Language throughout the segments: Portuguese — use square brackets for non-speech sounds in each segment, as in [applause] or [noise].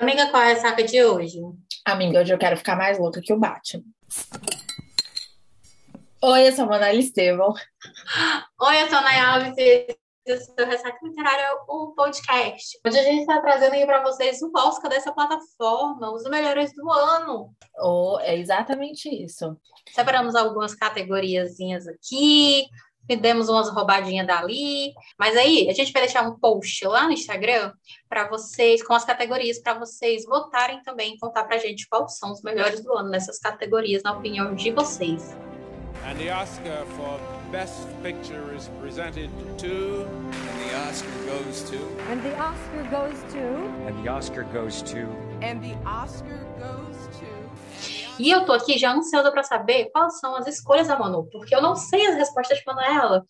Amiga, qual é a saca de hoje? Amiga, hoje eu quero ficar mais louca que o Batman. Oi, eu sou a Manela Estevão. Oi, eu sou a Nay Alves e esse é o Ressaca Literária, o podcast. Hoje a gente está trazendo aí para vocês o Oscar dessa plataforma, os melhores do ano. Oh, é exatamente isso. Separamos algumas categoriazinhas aqui, demos umas roubadinhas dali. Mas aí, a gente vai deixar um post lá no Instagram para vocês, com as categorias, para vocês votarem também, contar para a gente quais são os melhores do ano nessas categorias, na opinião de vocês. And the Oscar for Best Picture is presented to. And the Oscar goes to. And the Oscar goes to. And the Oscar goes to. And the Oscar goes to. E eu tô aqui já ansiosa para saber quais são as escolhas da Manu, porque eu não sei as respostas de Manuela.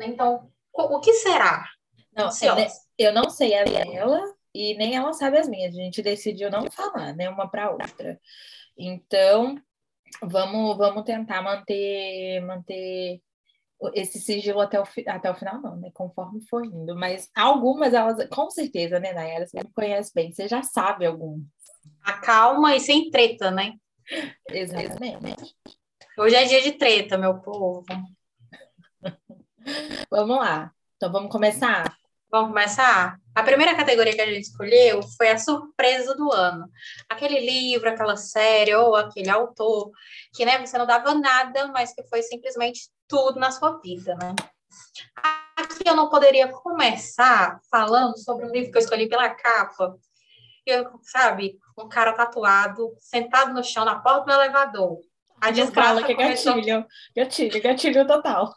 Então, o que será? Não, eu, eu não sei a dela e nem ela sabe as minhas. A gente decidiu não falar, né, uma para outra. Então, vamos, vamos tentar manter, manter esse sigilo até o, até o final, não, né? Conforme for indo. Mas algumas, elas, com certeza, né, Nayara? Você me conhece bem, você já sabe algum. Acalma e sem treta, né? Exatamente. Hoje é dia de treta, meu povo. vamos lá. Então vamos começar? Vamos começar? A primeira categoria que a gente escolheu foi a surpresa do ano. Aquele livro, aquela série ou aquele autor que né, você não dava nada, mas que foi simplesmente tudo na sua vida, né? Aqui eu não poderia começar falando sobre um livro que eu escolhi pela capa. Sabe, um cara tatuado, sentado no chão, na porta do elevador. A desgraça que é começou... gatilho, gatilho, gatilho total.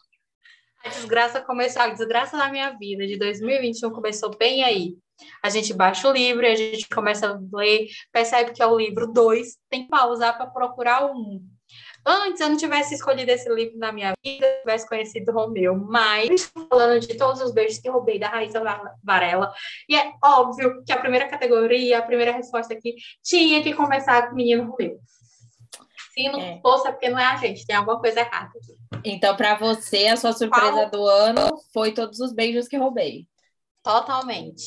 A desgraça começou, a desgraça da minha vida de 2021 começou bem aí. A gente baixa o livro, a gente começa a ler, percebe que é o livro 2, tem que pausar para procurar o 1. Um. Antes eu não tivesse escolhido esse livro na minha vida, eu tivesse conhecido o Romeu, mas falando de todos os beijos que roubei da Raíssa Varela. E é óbvio que a primeira categoria, a primeira resposta aqui, tinha que começar com o menino Romeu. Se não é. fosse, é porque não é a gente, tem alguma coisa errada aqui. Então, para você, a sua surpresa Qual? do ano foi todos os beijos que roubei. Totalmente.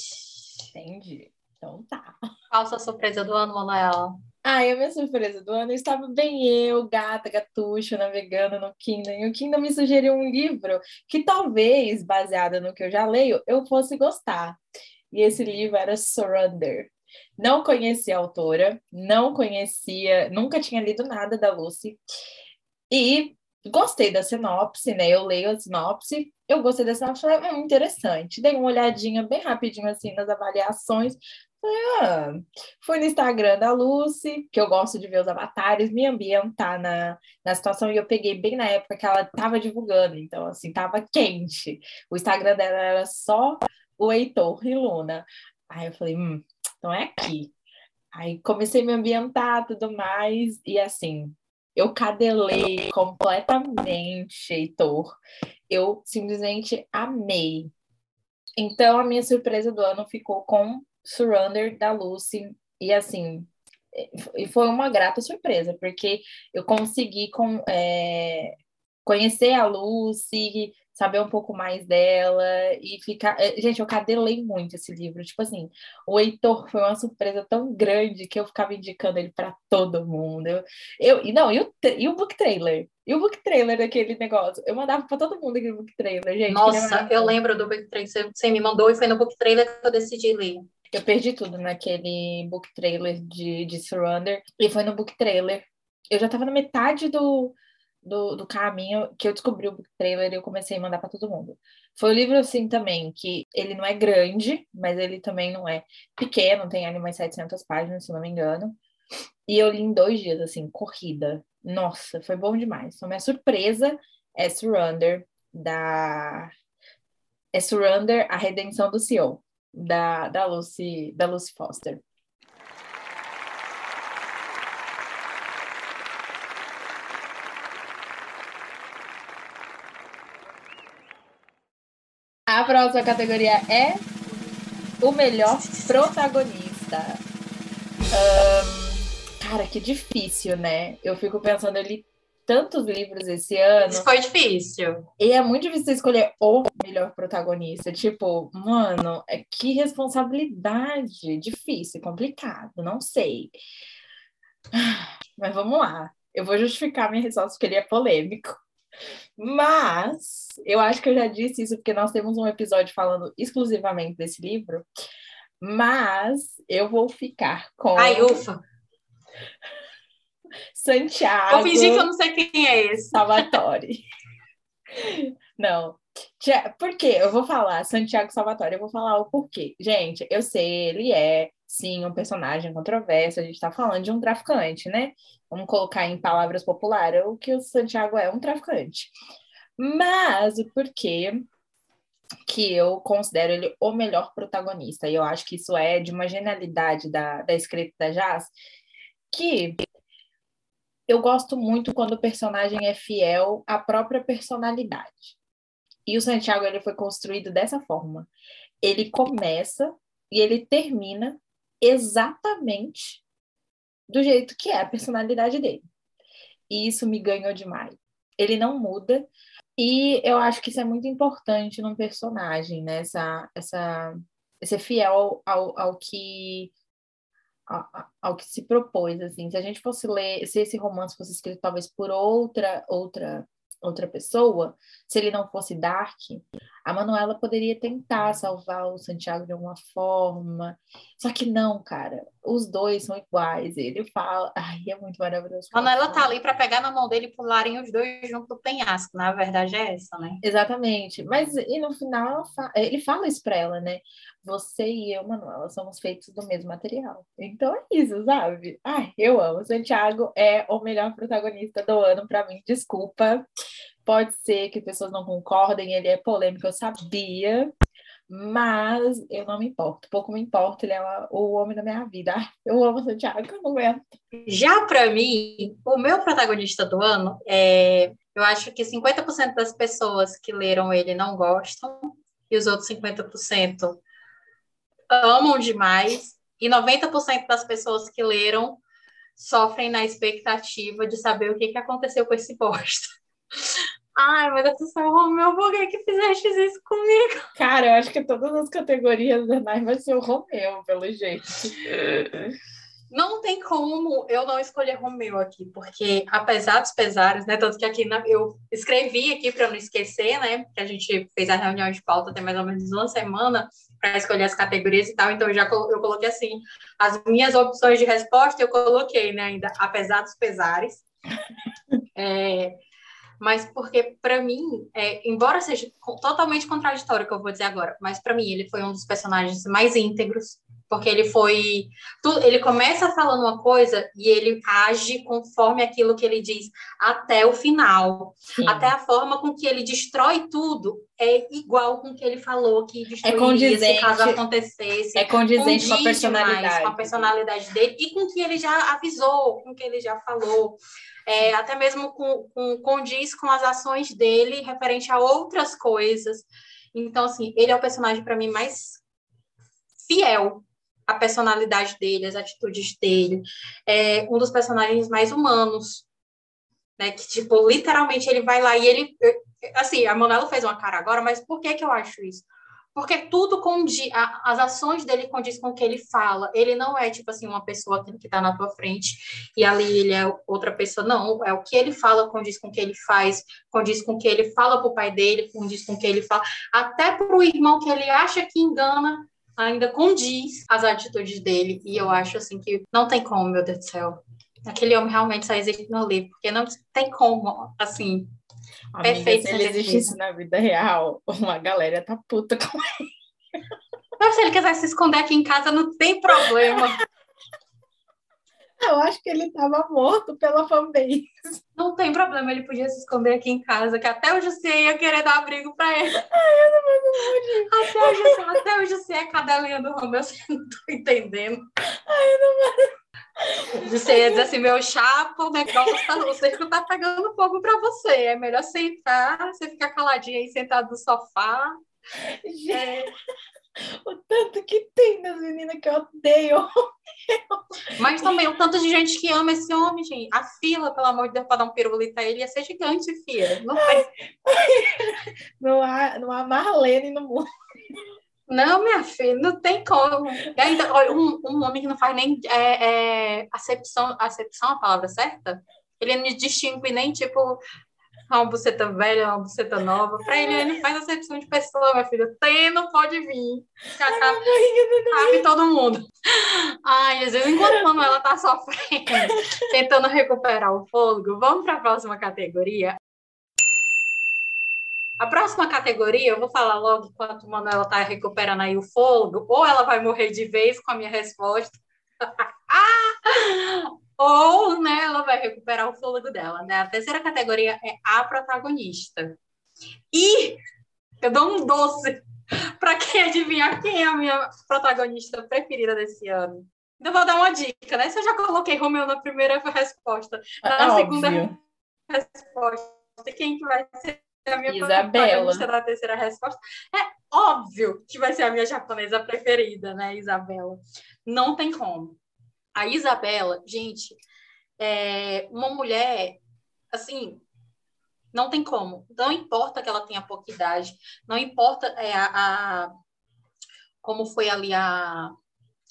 Entendi. Então tá. Qual a sua surpresa do ano, Manuela? Ah, a minha surpresa do ano estava bem eu, gata, gatucho, navegando no Kindle. E o Kindle me sugeriu um livro que talvez, baseado no que eu já leio, eu fosse gostar. E esse livro era Surrender. Não conhecia a autora, não conhecia, nunca tinha lido nada da Lucy. E gostei da sinopse, né? Eu leio a sinopse, eu gostei da sinopse, falei, hum, interessante. Dei uma olhadinha bem rapidinho assim nas avaliações. Ah, fui no Instagram da Lucy, que eu gosto de ver os avatares, me ambientar na, na situação, e eu peguei bem na época que ela estava divulgando, então, assim, tava quente. O Instagram dela era só o Heitor e Luna. Aí eu falei, hum, então é aqui. Aí comecei a me ambientar tudo mais, e assim, eu cadelei completamente, Heitor. Eu simplesmente amei. Então, a minha surpresa do ano ficou com Surrender da Lucy. E assim, e foi uma grata surpresa, porque eu consegui com, é, conhecer a Lucy, saber um pouco mais dela e ficar. Eh, gente, eu cadelei muito esse livro. Tipo assim, o Heitor foi uma surpresa tão grande que eu ficava indicando ele para todo mundo. Eu, eu, e não, e o, e o book trailer? E o book trailer daquele negócio? Eu mandava para todo mundo aquele book trailer, gente. Nossa, eu lembro do book trailer. Você, você me mandou e foi no book trailer que eu decidi ler. Eu perdi tudo naquele book trailer de, de Surrender. E foi no book trailer. Eu já tava na metade do, do, do caminho que eu descobri o trailer e eu comecei a mandar para todo mundo. Foi um livro assim também, que ele não é grande, mas ele também não é pequeno, tem ali umas 700 páginas, se não me engano. E eu li em dois dias, assim, corrida. Nossa, foi bom demais. Então, minha surpresa é Surrender, da... É Surrender, A Redenção do CEO, da, da, Lucy, da Lucy Foster. A próxima categoria é o melhor protagonista. Um, cara, que difícil, né? Eu fico pensando, ele tantos livros esse ano. Isso foi difícil. E é muito difícil escolher o melhor protagonista. Tipo, mano, é que responsabilidade. Difícil, complicado, não sei. Mas vamos lá. Eu vou justificar minha resposta porque ele é polêmico. Mas eu acho que eu já disse isso porque nós temos um episódio falando exclusivamente desse livro. Mas eu vou ficar com. Ai, ufa. Santiago. Vou fingir que eu não sei quem é esse. Salvatore. [laughs] Não. Por quê? Eu vou falar Santiago Salvatore, eu vou falar o porquê. Gente, eu sei, ele é, sim, um personagem controverso, a gente tá falando de um traficante, né? Vamos colocar em palavras populares o que o Santiago é, um traficante. Mas o porquê que eu considero ele o melhor protagonista, e eu acho que isso é de uma genialidade da, da escrita da Jazz, que eu gosto muito quando o personagem é fiel à própria personalidade. E o Santiago ele foi construído dessa forma. Ele começa e ele termina exatamente do jeito que é a personalidade dele. E isso me ganhou demais. Ele não muda e eu acho que isso é muito importante num personagem, né? Essa, essa, ser fiel ao, ao que ao, que se propôs, assim. Se a gente fosse ler, se esse romance fosse escrito talvez por outra outra outra pessoa, se ele não fosse Dark, a Manuela poderia tentar salvar o Santiago de alguma forma. Só que não, cara. Os dois são iguais. Ele fala. Ai, é muito maravilhoso. Manuela tá ali para pegar na mão dele e pularem os dois junto do penhasco. Na verdade é essa, né? Exatamente. Mas e no final fa- ele fala isso pra ela, né? Você e eu, Manuela, somos feitos do mesmo material. Então é isso, sabe? Ai, eu amo. Santiago é o melhor protagonista do ano pra mim. Desculpa. Pode ser que pessoas não concordem, ele é polêmico, eu sabia, mas eu não me importo. Pouco me importa, ele é o homem da minha vida. [laughs] Eu amo Santiago, eu não aguento. Já para mim, o meu protagonista do ano é. Eu acho que 50% das pessoas que leram ele não gostam, e os outros 50% amam demais, e 90% das pessoas que leram sofrem na expectativa de saber o que, que aconteceu com esse bosta. [laughs] Ai, meu Deus do céu, Romeu, por que, que fizeste isso comigo? Cara, eu acho que todas as categorias da Nai vai ser o Romeu, pelo jeito. Não tem como eu não escolher Romeu aqui, porque apesar dos pesares, né? Tanto que aqui na- eu escrevi aqui para não esquecer, né? Que a gente fez a reunião de pauta tem mais ou menos uma semana para escolher as categorias e tal, então eu já eu coloquei assim as minhas opções de resposta, eu coloquei, né? Ainda apesar dos pesares. [laughs] É, mas porque para mim, é, embora seja totalmente contraditório o que eu vou dizer agora, mas para mim ele foi um dos personagens mais íntegros, porque ele foi tu- ele começa falando uma coisa e ele age conforme aquilo que ele diz até o final. Sim. Até a forma com que ele destrói tudo é igual com o que ele falou que destruiria condizente. se caso acontecesse. É condizente com a personalidade. com a personalidade dele e com o que ele já avisou, com o que ele já falou. É, até mesmo com, com, condiz com as ações dele referente a outras coisas. Então, assim, ele é o personagem para mim mais fiel à personalidade dele, às atitudes dele. É um dos personagens mais humanos, né? Que, tipo, literalmente ele vai lá e ele. Assim, a Manuela fez uma cara agora, mas por que, que eu acho isso? Porque tudo condiz, as ações dele condiz com o que ele fala. Ele não é, tipo assim, uma pessoa que está na tua frente e ali ele é outra pessoa. Não, é o que ele fala condiz com o que ele faz, condiz com o que ele fala pro pai dele, condiz com o que ele fala. Até pro irmão que ele acha que engana, ainda condiz as atitudes dele. E eu acho, assim, que não tem como, meu Deus do céu. Aquele homem realmente só existe no livro, porque não tem como, assim, Amiga, Perfeito, se ele existisse na vida real, uma galera tá puta com Mas se ele quiser se esconder aqui em casa, não tem problema. [laughs] Eu acho que ele tava morto pela fanbase. Não tem problema, ele podia se esconder aqui em casa, que até o José ia querer dar abrigo pra ele. [laughs] Até o José, até o José é cadelinha do Romeu, [laughs] você não tô entendendo. Você ia dizer assim, meu chapa, o negócio, tá, o circo tá pegando fogo pra você. É melhor sentar, você ficar caladinha aí, sentado no sofá. Gente, o tanto que tem das meninas que eu odeio. [laughs] Mas também o tanto de gente que ama esse homem, gente. A fila, pelo amor de Deus, para dar um pirulito a ele ia ser gigante, filha. Não, faz... [laughs] não, há, não há Marlene no mundo. não, minha filha, não tem como. E ainda, olha, um, um homem que não faz nem é, é, acepção, acepção, a palavra certa? Ele não distingue nem, tipo, uma buceta velha, uma buceta nova. Pra ele, ele faz acepção de pessoa, minha filha. Tem, não pode vir. Cabe, cabe todo mundo. Ai, Jesus, enquanto a Manuela tá sofrendo, [laughs] tentando recuperar o fôlego, vamos para a próxima categoria. A próxima categoria, eu vou falar logo enquanto a Manuela tá recuperando aí o fôlego, ou ela vai morrer de vez com a minha resposta. [laughs] ou né, ela vai recuperar o fôlego dela. Né? A terceira categoria é a protagonista. E eu dou um doce [laughs] para quem adivinhar quem é a minha protagonista preferida desse ano. Então, vou dar uma dica, né? Se eu já coloquei Romeu na primeira resposta, na é segunda óbvio. resposta, quem que vai ser a minha Isabela. protagonista na terceira resposta? É óbvio que vai ser a minha japonesa preferida, né, Isabela? Não tem como. A Isabela, gente, é uma mulher, assim, não tem como. Não importa que ela tenha pouca idade, não importa é, a, a como foi ali a,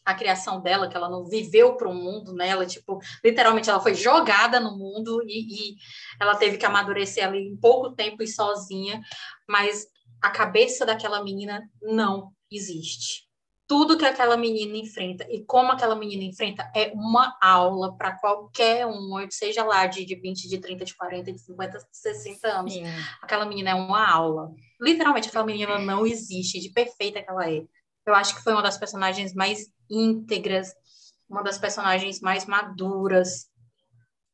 a criação dela, que ela não viveu para o mundo, né? Ela, tipo, literalmente ela foi jogada no mundo e, e, ela teve que amadurecer ali em pouco tempo e sozinha, mas a cabeça daquela menina não existe tudo que aquela menina enfrenta e como aquela menina enfrenta é uma aula para qualquer um, seja lá de, de 20, de 30, de 40, de 50, de 60 anos. Sim. Aquela menina é uma aula. Literalmente, aquela menina não existe, de perfeita que ela é. Eu acho que foi uma das personagens mais íntegras, uma das personagens mais maduras,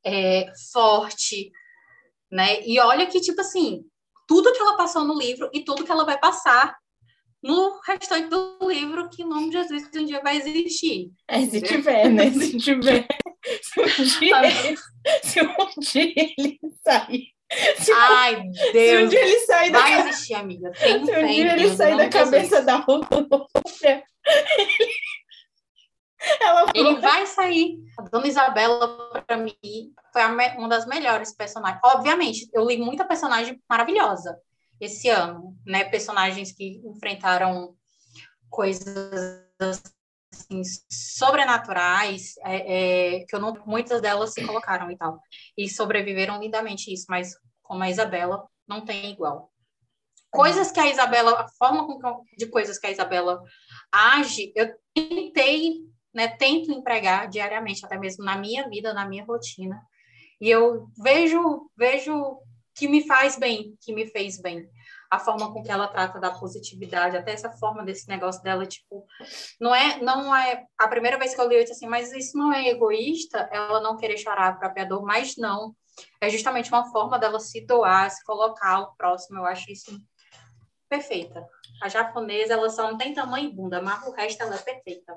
é, forte, né? E olha que, tipo assim, tudo que ela passou no livro e tudo que ela vai passar no restante do livro que o nome de Jesus um dia vai existir. É, se tiver, né? Se [laughs] tiver. Se um dia, ele, se um dia ele sair. Se Ai, um, Deus. Se um dia ele sair vai da existir, amiga. Tem, se um tem, dia ele sair da cabeça da Rússia, ela ele vai sair. A Dona Isabela, para mim, foi uma das melhores personagens. Obviamente, eu li muita personagem maravilhosa esse ano, né? Personagens que enfrentaram coisas assim, sobrenaturais, é, é, que eu não, muitas delas se colocaram e tal, e sobreviveram lindamente isso, mas como a Isabela, não tem igual. Coisas que a Isabela, a forma de coisas que a Isabela age, eu tentei, né, tento empregar diariamente, até mesmo na minha vida, na minha rotina, e eu vejo, vejo que me faz bem, que me fez bem. A forma com que ela trata da positividade, até essa forma desse negócio dela, tipo, não é, não é a primeira vez que eu li eu disse assim, mas isso não é egoísta, ela não querer chorar a própria dor, mas não. É justamente uma forma dela se doar, se colocar ao próximo. Eu acho isso perfeita. A japonesa, ela só não tem tamanho e bunda, mas o resto ela é perfeita.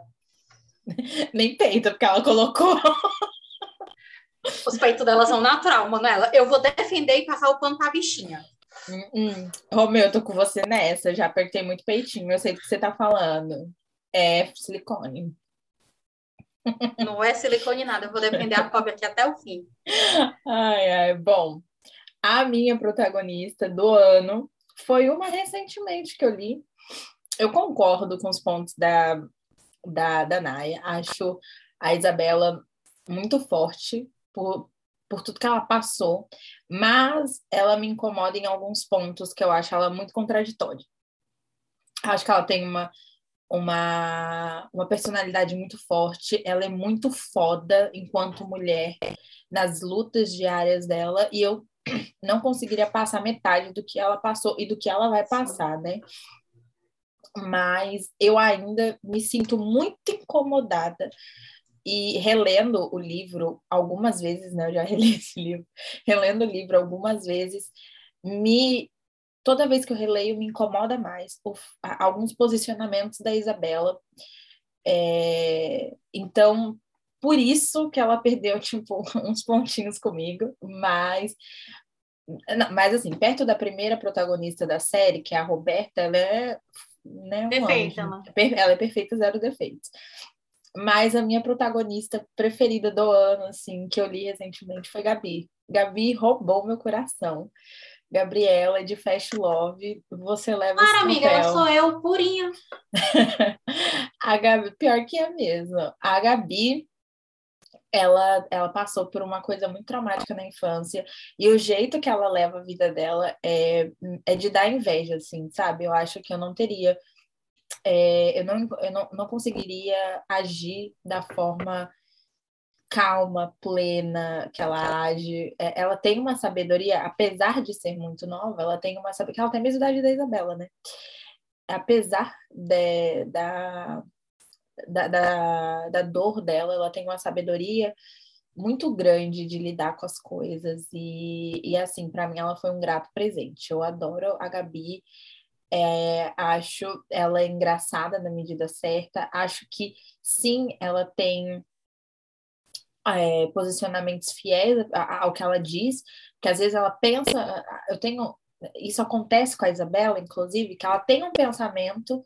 [laughs] Nem peito, porque ela colocou. Os peitos dela são natural, Manuela. Eu vou defender e passar o pano pra bichinha. Hum. Romeu, eu tô com você nessa. Já apertei muito peitinho. Eu sei do que você tá falando. É silicone. [laughs] Não é silicone nada. Eu vou defender a pobre aqui até o fim. Ai, ai. Bom, a minha protagonista do ano foi uma recentemente que eu li. Eu concordo com os pontos da, da, da Naya. Acho a Isabela muito forte por, por tudo que ela passou, mas ela me incomoda em alguns pontos que eu acho ela muito contraditória. Acho que ela tem uma, uma, uma personalidade muito forte, ela é muito foda enquanto mulher nas lutas diárias dela, e eu [clears throat] não conseguiria passar metade do que ela passou e do que ela vai passar, né? Mas eu ainda me sinto muito incomodada e relendo o livro algumas vezes, né? Eu já [laughs] reli esse livro, relendo o livro algumas vezes, me toda vez que eu releio me incomoda mais o, alguns posicionamentos da Isabela. É, então, por isso que ela perdeu [laughs] tipo uns pontinhos comigo, mas mas assim, perto da primeira protagonista da série, que é a Roberta, ela é né, um perfeita, anjo. Ela é perfeita, zero defeitos. Mas a minha protagonista preferida do ano, assim, que eu li recentemente foi Gabi. Gabi roubou meu coração. Gabriela de Fast Love, você leva Para, amiga, ela sou eu, purinha. [laughs] a Gabi, pior que é mesmo. A Gabi, ela, ela passou por uma coisa muito traumática na infância e o jeito que ela leva a vida dela é, é de dar inveja, assim, sabe? Eu acho que eu não teria, é, eu, não, eu não, não conseguiria agir da forma calma, plena que ela age. É, ela tem uma sabedoria, apesar de ser muito nova, ela tem uma sabedoria, ela tem a mesma idade da Isabela, né? Apesar de, da, da, da, da dor dela, ela tem uma sabedoria muito grande de lidar com as coisas e, e assim, para mim ela foi um grato presente. Eu adoro a Gabi, é, acho ela engraçada na medida certa, acho que sim, ela tem é, posicionamentos fiéis ao que ela diz, que às vezes ela pensa, eu tenho, isso acontece com a Isabela, inclusive, que ela tem um pensamento,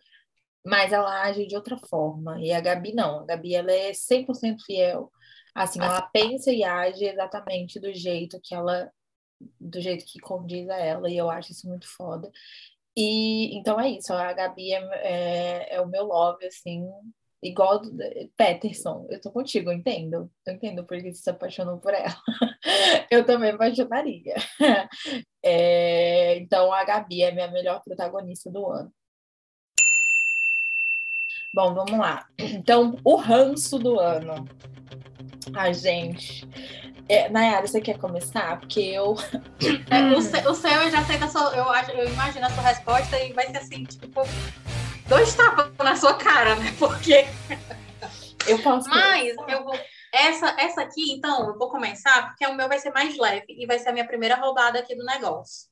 mas ela age de outra forma, e a Gabi não, a Gabi ela é 100% fiel, assim, ela pensa e age exatamente do jeito que ela, do jeito que condiz a ela, e eu acho isso muito foda, e então é isso, a Gabi é, é, é o meu love, assim, igual Peterson, eu tô contigo, eu entendo. Eu entendo porque você se apaixonou por ela. [laughs] eu também apaixonaria. [laughs] É, então, a Gabi é minha melhor protagonista do ano. Bom, vamos lá. Então, o ranço do ano. Ai, gente. É, Nayara, você quer começar? Porque eu. [laughs] É, o, seu, o seu eu já sei da sua. Eu, acho, eu imagino a sua resposta e vai ser assim, tipo dois tapas na sua cara, né? [laughs] Porque. Eu posso. Mas eu vou. Essa, essa aqui, então, eu vou começar, porque o meu vai ser mais leve e vai ser a minha primeira roubada aqui do negócio.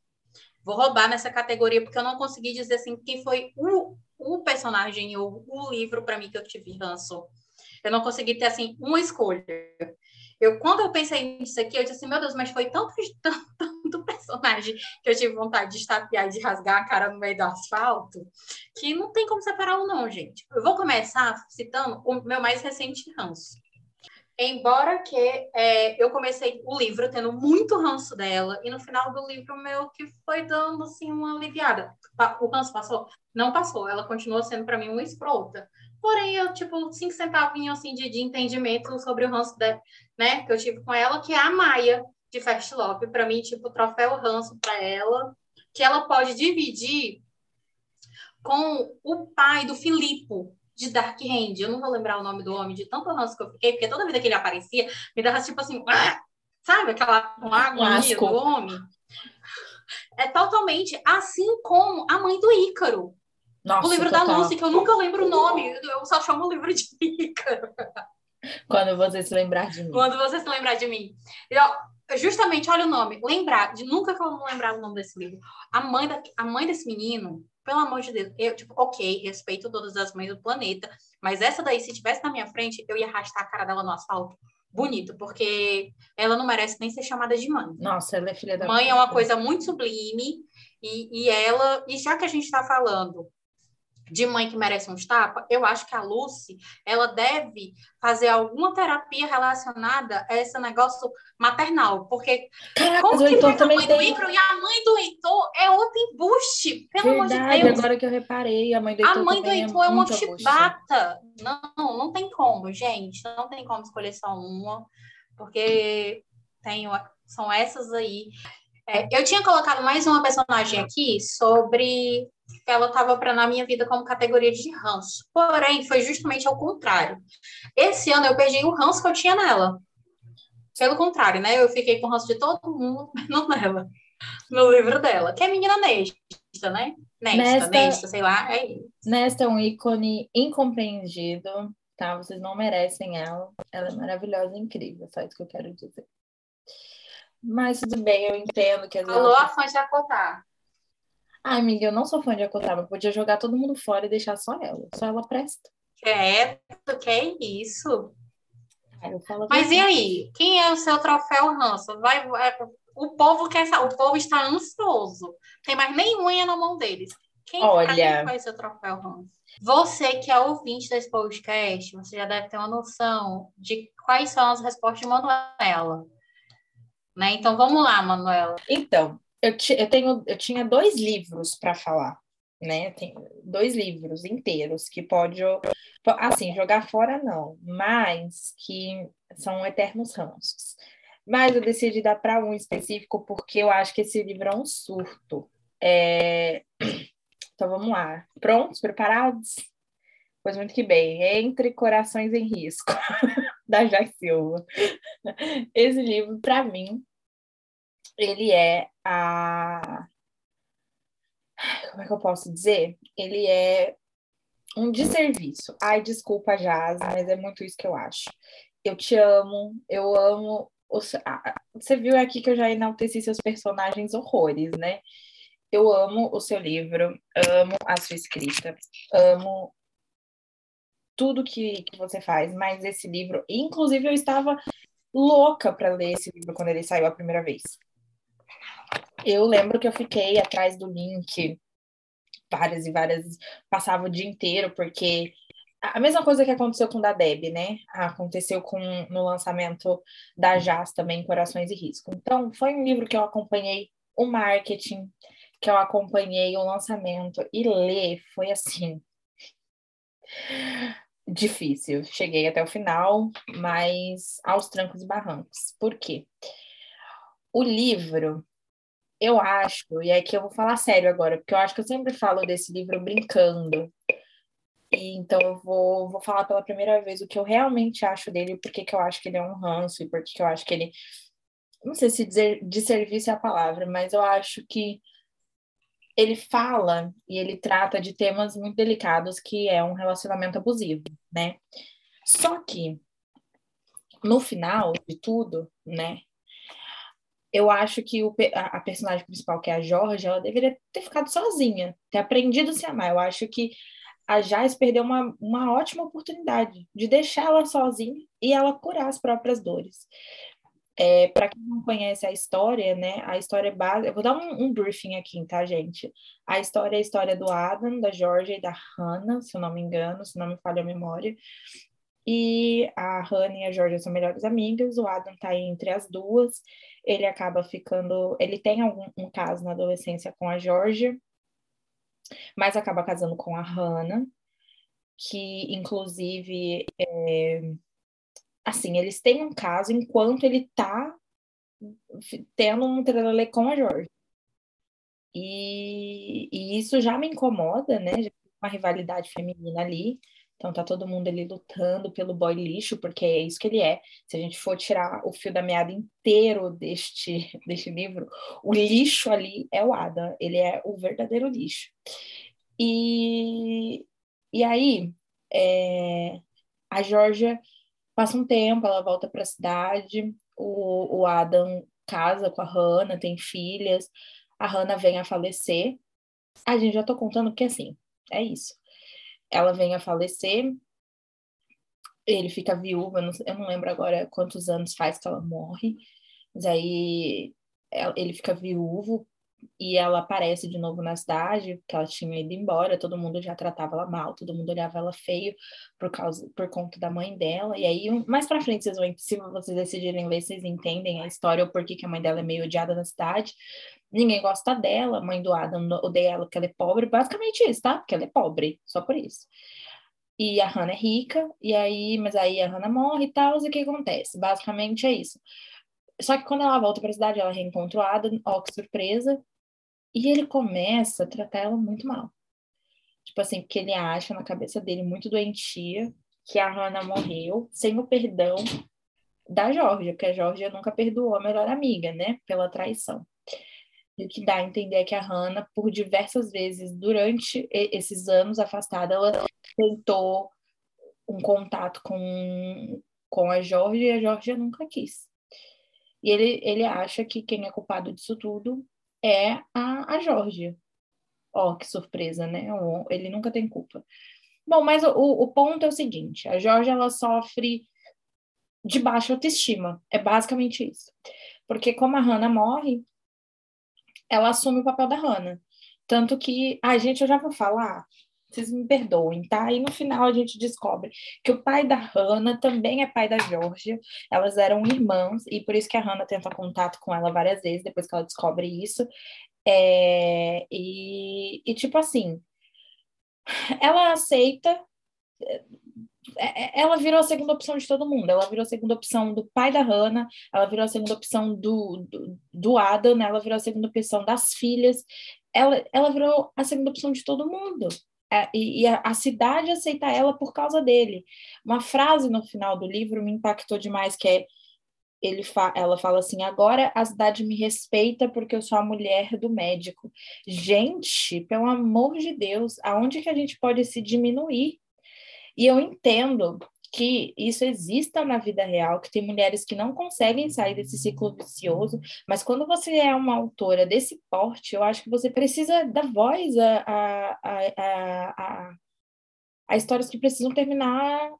Vou roubar nessa categoria, porque eu não consegui dizer assim quem foi o, o personagem ou o livro para mim que eu tive ranço. Eu não consegui ter assim uma escolha. Eu, quando eu pensei nisso aqui, eu disse assim, meu Deus, mas foi tanto, [laughs] tanto, tanto personagem que eu tive vontade de estapear e de rasgar a cara no meio do asfalto, que não tem como separá-lo não, gente. Eu vou começar citando o meu mais recente ranço. Embora que é, eu comecei o livro tendo muito ranço dela, e no final do livro meu que foi dando assim uma aliviada. O ranço passou? Não passou, ela continuou sendo para mim uma escrota. Porém, eu, tipo, cinco centavinhos, assim, de, de entendimento sobre o ranço, né, que eu tive com ela, que é a Maia, de Fast Love. Para mim, tipo, troféu ranço para ela, que ela pode dividir com o pai do Filipe, de Dark Hand. Eu não vou lembrar o nome do homem, de tanto ranço que eu fiquei, porque toda vida que ele aparecia, me dava, tipo assim, ah! sabe, aquela água do homem. É totalmente assim como a mãe do Ícaro. Nossa, o livro total. da Lucy, que eu nunca lembro o nome, eu só chamo o livro de Ícaro. Quando você se lembrar de mim. Quando você se lembrar de mim. Eu, justamente, olha o nome. Lembrar, de nunca que eu não lembrar o nome desse livro. A mãe, da, a mãe desse menino, pelo amor de Deus, eu, tipo, ok, respeito todas as mães do planeta, mas essa daí, se tivesse na minha frente, eu ia arrastar a cara dela no asfalto. Bonito, porque ela não merece nem ser chamada de mãe. Nossa, ela é filha da mãe. é uma coisa muito sublime, e, e ela, e já que a gente está falando de mãe que merece um tapa, eu acho que a Lucy, ela deve fazer alguma terapia relacionada a esse negócio maternal, porque Caraca, como que faz a mãe do Heitor e a mãe do Heitor é outro embuste, pelo Verdade, amor de Deus. agora que eu reparei, a mãe do Heitor A mãe do Heitor é, é uma chibata. Não, não tem como, gente, não tem como escolher só uma, porque tem, são essas aí. É, eu tinha colocado mais uma personagem aqui sobre ela estava para na minha vida como categoria de ranço. Porém, foi justamente ao contrário. Esse ano eu perdi o ranço que eu tinha nela. Pelo contrário, né? Eu fiquei com ranço de todo mundo, [laughs] menos nela. No livro dela, que é menina nesta, né? Nesta, nesta, nesta sei lá, é isso. Nesta é um ícone incompreendido, tá? Vocês não merecem ela. Ela é maravilhosa, incrível, só isso que eu quero dizer. Mas tudo bem, eu entendo que vezes. Alô, a fã de acotar. Ai, amiga, eu não sou fã de Akutama. Podia jogar todo mundo fora e deixar só ela. Só ela presta. É, que é isso? Mas e aí? Quem é o seu troféu ranço? Vai, vai, o povo quer o povo está ansioso. Tem mais nem unha na mão deles. Quem Olha, vai ser o troféu ranço? Você que é ouvinte desse podcast, você já deve ter uma noção de quais são as respostas de Manuela. Né? Então vamos lá, Manuela. Então, eu, eu, tenho, eu tinha dois livros para falar, né? Tem dois livros inteiros que pode, assim, jogar fora não, mas que são eternos ranços. Mas eu decidi dar para um específico porque eu acho que esse livro é um surto. É... Então vamos lá. Prontos? Preparados? Pois muito que bem. Entre Corações em Risco, [laughs] da Jack Silva. Esse livro, para mim, ele é a. Como é que eu posso dizer? Ele é um desserviço. Ai, desculpa, Jazz, mas é muito isso que eu acho. Eu te amo, eu amo. Você viu aqui que eu já enalteci seus personagens horrores, né? Eu amo o seu livro, amo a sua escrita, amo tudo que, que você faz, mas esse livro, inclusive eu estava louca para ler esse livro quando ele saiu a primeira vez. Eu lembro que eu fiquei atrás do link várias e várias, passava o dia inteiro, porque a mesma coisa que aconteceu com o da Deb, né? Aconteceu com no lançamento da Jazz também, Corações e Risco. Então, foi um livro que eu acompanhei o marketing, que eu acompanhei o lançamento e ler foi assim difícil. Cheguei até o final, mas aos trancos e barrancos. Por quê? O livro, eu acho, e é que eu vou falar sério agora, porque eu acho que eu sempre falo desse livro brincando. E, então eu vou, vou falar pela primeira vez o que eu realmente acho dele, porque que eu acho que ele é um ranço e porque que eu acho que ele. Não sei se dizer de serviço é a palavra, mas eu acho que ele fala e ele trata de temas muito delicados que é um relacionamento abusivo, né? Só que no final de tudo, né? Eu acho que o, a, a personagem principal, que é a Jorge, ela deveria ter ficado sozinha, ter aprendido a se amar. Eu acho que a Jais perdeu uma, uma ótima oportunidade de deixar ela sozinha e ela curar as próprias dores. É, para quem não conhece a história, né? A história base. Eu vou dar um, um, briefing aqui, tá, gente? A história é a história do Adam, da Georgia e da Hannah, se eu não me engano, se não me falha a memória. E a Hannah e a Georgia são melhores amigas, o Adam tá entre as duas. Ele acaba ficando. Ele tem algum um caso na adolescência com a Georgia, mas acaba casando com a Hannah, que inclusive. É, assim, eles têm um caso enquanto ele tá tendo um trelelê com a Jorge. E, e isso já me incomoda, né? Já tem uma rivalidade feminina ali. Então tá todo mundo ali lutando pelo boy lixo, porque é isso que ele é. Se a gente for tirar o fio da meada inteiro deste, [laughs] deste livro, o lixo ali é o Adam, ele é o verdadeiro lixo. E, e aí, é, a Georgia Passa um tempo, ela volta para a cidade, o, o Adam casa com a Hannah, tem filhas, a Hannah vem a falecer. A gente já tô contando porque assim, é isso. Ela vem a falecer, ele fica viúva, eu não, eu não lembro agora quantos anos faz que ela morre, mas aí ele fica viúvo, e ela aparece de novo na cidade, que ela tinha ido embora, todo mundo já tratava ela mal, todo mundo olhava ela feio por causa por conta da mãe dela. E aí, mais para frente vocês vão, se vocês decidirem ler, vocês entendem a história ou por que a mãe dela é meio odiada na cidade. Ninguém gosta dela, a mãe do Adam odeia ela porque ela é pobre, basicamente isso, tá? Porque ela é pobre, só por isso. E a Hannah é rica, e aí, mas aí a Hannah morre e tal, e o que acontece? Basicamente é isso. Só que quando ela volta para a cidade, ela reencontra o Adam, ó, que surpresa, e ele começa a tratar ela muito mal. Tipo assim, porque ele acha na cabeça dele muito doentia que a Hannah morreu sem o perdão da Georgia, porque a Georgia nunca perdoou a melhor amiga, né, pela traição. E o que dá a entender é que a Hannah, por diversas vezes durante esses anos afastada, ela tentou um contato com, com a Georgia e a Georgia nunca quis. E ele, ele acha que quem é culpado disso tudo é a, a Georgia. Ó, oh, que surpresa, né? Ele nunca tem culpa. Bom, mas o, o ponto é o seguinte: a Georgia ela sofre de baixa autoestima. É basicamente isso. Porque como a Hannah morre, ela assume o papel da Hannah. Tanto que, ai, gente, eu já vou falar. Vocês me perdoem, tá? E no final a gente descobre que o pai da Hannah também é pai da Georgia. Elas eram irmãs, e por isso que a Hannah tenta contato com ela várias vezes, depois que ela descobre isso. É, e, e, tipo assim, ela aceita. É, é, Ela virou a segunda opção de todo mundo. Ela virou a segunda opção do pai da Hannah, ela virou a segunda opção do, do, do Adam, ela virou a segunda opção das filhas. Ela, ela virou a segunda opção de todo mundo. É, e, e a, a cidade aceita ela por causa dele. Uma frase no final do livro me impactou demais, que é ele fa ela fala assim: agora a cidade me respeita porque eu sou a mulher do médico. Gente, pelo amor de Deus, aonde que a gente pode se diminuir? E eu entendo que isso exista na vida real, que tem mulheres que não conseguem sair desse ciclo vicioso, mas quando você é uma autora desse porte, eu acho que você precisa dar voz a, a, a, a, a histórias que precisam terminar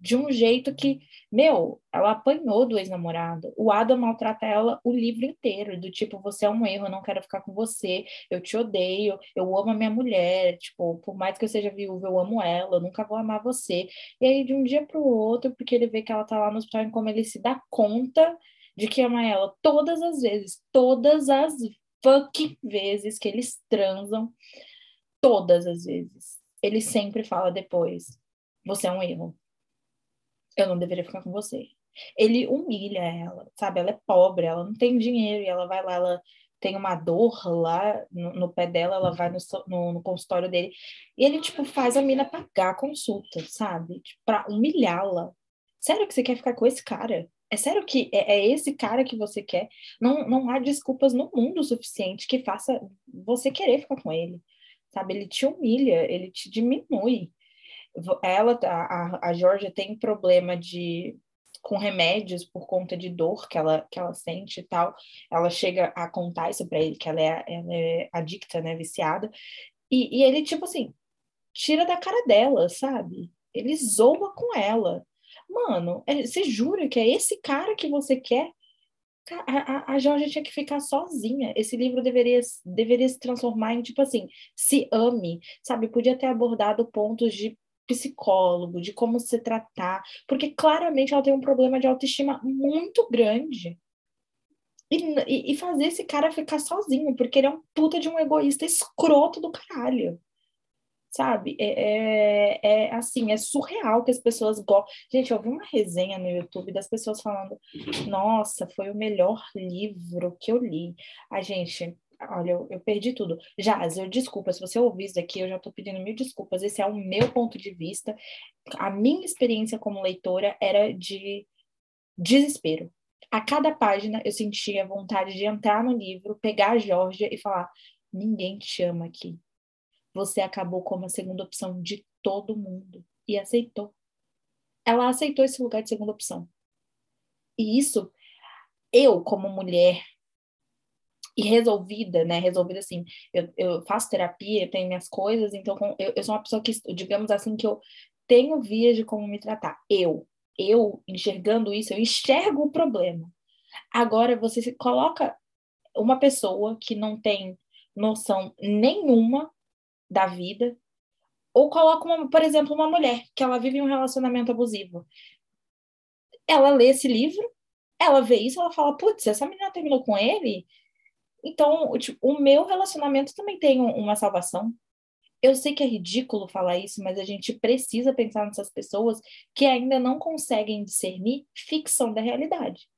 de um jeito que, meu, ela apanhou do ex-namorado. O Adam maltrata ela o livro inteiro, do tipo, você é um erro, eu não quero ficar com você, eu te odeio, eu amo a minha mulher, tipo, por mais que eu seja viúva, eu amo ela, eu nunca vou amar você. E aí, de um dia para o outro, porque ele vê que ela tá lá no hospital, e como ele se dá conta de que ama ela todas as vezes, todas as fucking vezes que eles transam, todas as vezes. Ele sempre fala depois, você é um erro eu não deveria ficar com você. Ele humilha ela, sabe? Ela é pobre, ela não tem dinheiro e ela vai lá, ela tem uma dor lá no, no pé dela, ela vai no, no, no, consultório dele e ele, tipo, faz a mina pagar a consulta, sabe? Tipo, pra humilhá-la. Sério que você quer ficar com esse cara? É sério que é, é, esse cara que você quer? Não, não há desculpas no mundo suficiente que faça você querer ficar com ele, sabe? Ele te humilha, ele te diminui ela, a, a Georgia tem problema de com remédios por conta de dor que ela, que ela sente e tal. Ela chega a contar isso para ele, que ela é, ela é adicta, né, viciada. E, e ele, tipo assim, tira da cara dela, sabe? Ele zoa com ela. Mano, é, você jura que é esse cara que você quer? A, a, a tinha que ficar sozinha. Esse livro deveria, deveria se transformar em, tipo assim, se ame, sabe? Podia ter abordado pontos de psicólogo, de como se tratar, porque claramente ela tem um problema de autoestima muito grande. E, e, fazer esse cara ficar sozinho, porque ele é um puta de um egoísta escroto do caralho. Sabe? É, é, é assim, é surreal que as pessoas gostam. Gente, eu vi uma resenha no YouTube das pessoas falando: nossa, foi o melhor livro que eu li. A gente, Olha, eu, eu perdi tudo. Jaz, eu desculpa, se você ouvir isso aqui, eu já estou pedindo mil desculpas. Esse é o meu ponto de vista. A minha experiência como leitora era de desespero. A cada página eu sentia vontade de entrar no livro, pegar a Georgia e falar: ninguém te ama aqui. Você acabou como a segunda opção de todo mundo. E aceitou. Ela aceitou esse lugar de segunda opção. E isso, eu, como mulher, e resolvida, né? Resolvida assim, eu, eu faço terapia, tenho minhas coisas, então eu, eu sou uma pessoa que, digamos assim, que eu tenho vias de como me tratar. Eu, eu enxergando isso, eu enxergo o problema. Agora você se coloca uma pessoa que não tem noção nenhuma da vida, ou coloca, uma, por exemplo, uma mulher que ela vive um relacionamento abusivo. Ela lê esse livro, ela vê isso, ela fala, putz, essa menina terminou com ele, então, o meu relacionamento também tem uma salvação. Eu sei que é ridículo falar isso, mas a gente precisa pensar nessas pessoas que ainda não conseguem discernir ficção da realidade.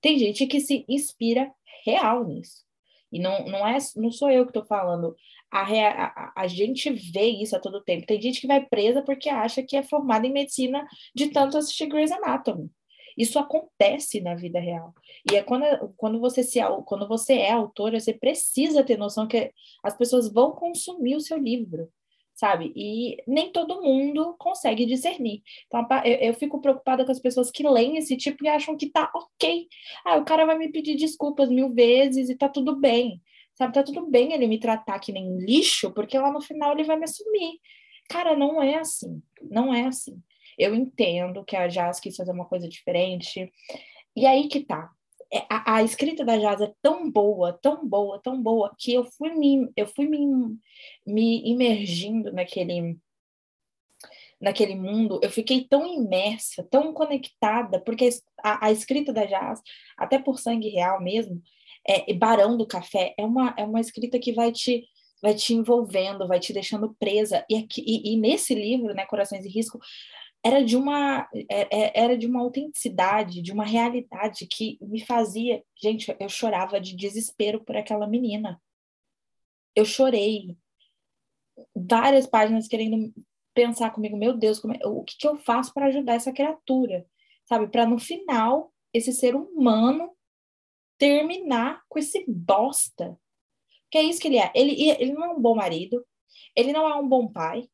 Tem gente que se inspira real nisso. E não, não, é, não sou eu que estou falando. A, a, a, gente vê isso a todo tempo. Tem gente que vai presa porque acha que é formada em medicina de tanto assistir Grey's Anatomy. Isso acontece na vida real. E é quando, quando, você, se, quando você é autora, você precisa ter noção que as pessoas vão consumir o seu livro, sabe? E nem todo mundo consegue discernir. Então, eu, eu fico preocupada com as pessoas que leem esse tipo e acham que tá ok. Ah, o cara vai me pedir desculpas mil vezes e tá tudo bem. Sabe, tá tudo bem ele me tratar que nem lixo, porque lá no final ele vai me assumir. Cara, não é assim. Não é assim. Eu entendo que a Jazz quis fazer uma coisa diferente. E aí que tá. é, a, a escrita da Jazz é tão boa, tão boa, tão boa, que eu fui me, eu fui me, me imergindo naquele naquele mundo, eu fiquei tão imersa, tão conectada, porque a, a escrita da Jazz, até por sangue real mesmo, é, Barão do Café, é uma, é uma escrita que vai te vai te envolvendo, vai te deixando presa. E, aqui, e, e nesse livro, né, Corações e Risco, era de uma é, é, era de uma autenticidade, de uma realidade que me fazia, gente, eu chorava de desespero por aquela menina. Eu chorei várias páginas querendo pensar comigo, meu Deus, é, o que, que eu faço para ajudar essa criatura, sabe? Para no final esse ser humano terminar com esse bosta. Que é isso que ele é. Ele, ele não é um bom marido, ele não é um bom pai,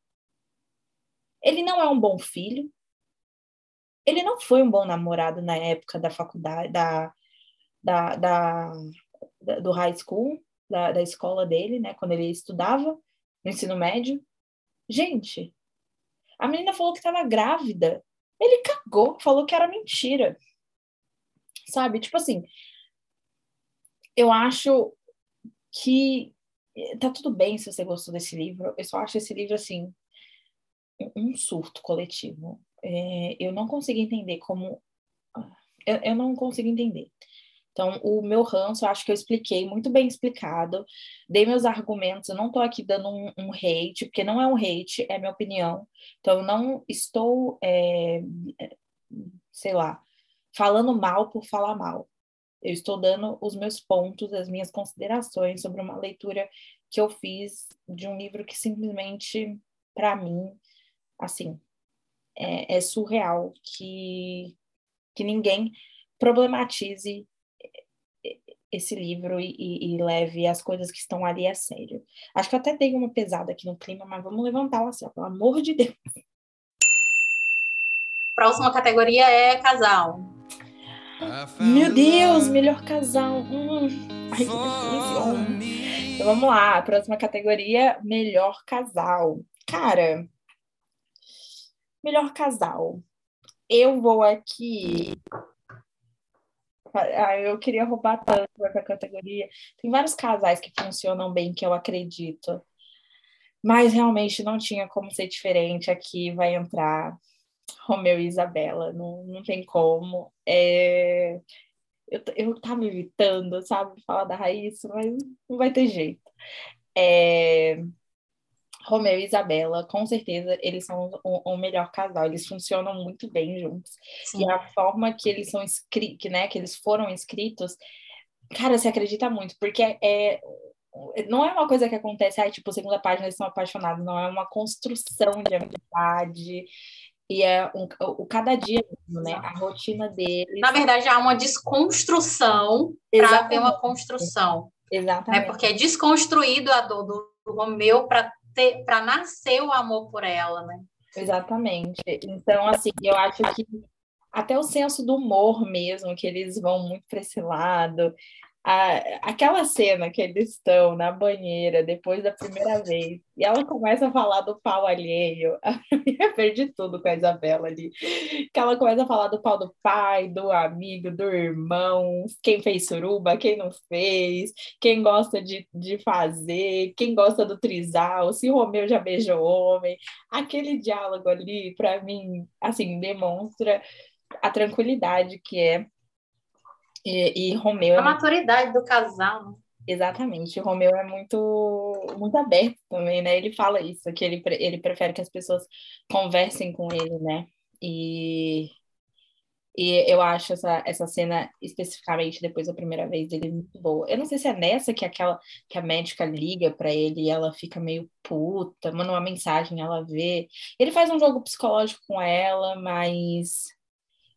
ele não é um bom filho. Ele não foi um bom namorado na época da faculdade, da, da, da, da do high school, da, da escola dele, né? Quando ele estudava no ensino médio. Gente, a menina falou que estava grávida. Ele cagou, falou que era mentira. Sabe? Tipo assim, eu acho que tá tudo bem se você gostou desse livro. Eu só acho esse livro assim um surto coletivo. É, eu não consigo entender como. Eu, eu, não consigo entender. Então, o meu ranço, eu acho que eu expliquei muito bem explicado, dei meus argumentos, eu não estou aqui dando um, um, hate, porque não é um hate, é minha opinião. Então, eu não estou, é, sei lá, falando mal por falar mal. Eu estou dando os meus pontos, as minhas considerações sobre uma leitura que eu fiz de um livro que simplesmente, para mim, assim, é, é surreal que, que ninguém problematize esse livro e, e, e, leve as coisas que estão ali a sério. Acho que eu até dei uma pesada aqui no clima, mas vamos levantá-la assim, ó, pelo amor de Deus. Próxima categoria é casal. Meu Deus, melhor casal. Hum. Ai, que. Então vamos lá, próxima categoria, melhor casal. Cara, Melhor casal. Eu vou aqui. Ah, eu queria roubar tanto essa categoria. Tem vários casais que funcionam bem, que eu acredito. Mas realmente não tinha como ser diferente. Aqui vai entrar Romeu e Isabela. Não, não tem como. É... Eu, eu tava evitando, sabe, falar da Raíssa, mas não vai ter jeito. É... Romeu e Isabela, com certeza, eles são o, o, melhor casal, eles funcionam muito bem juntos. Sim. E a forma que eles são escritos, né, que eles foram escritos, cara, você acredita muito, porque é, não é uma coisa que acontece, aí, tipo, segunda página eles estão apaixonados, não, é uma construção de amizade, e é um, o, cada dia mesmo, né? A rotina deles. Na verdade, há uma desconstrução para ter uma construção. Exatamente. Né? Porque é desconstruído a dor do, do Romeu para para nascer o amor por ela, né? Exatamente. Então, assim, eu acho que até o senso do humor mesmo, que eles vão muito para esse lado, a, aquela cena que eles estão na banheira depois da primeira vez, e ela começa a falar do pau alheio, [laughs] eu perdi tudo com a Isabela ali, que ela começa a falar do pau do pai, do amigo, do irmão, quem fez suruba, quem não fez, quem gosta de, de fazer, quem gosta do trisal, se Romeu já beijou homem, aquele diálogo ali, para mim, assim, demonstra a tranquilidade que é e, e Romeu. A é maturidade do casal. Né? Exatamente. O Romeu é muito, muito aberto também, né? Ele fala isso, que ele, ele prefere que as pessoas conversem com ele, né? E, e eu acho essa, essa cena, especificamente depois da primeira vez dele, muito boa. Eu não sei se é nessa que aquela que a médica liga para ele e ela fica meio puta, manda uma mensagem, ela vê. Ele faz um jogo psicológico com ela, mas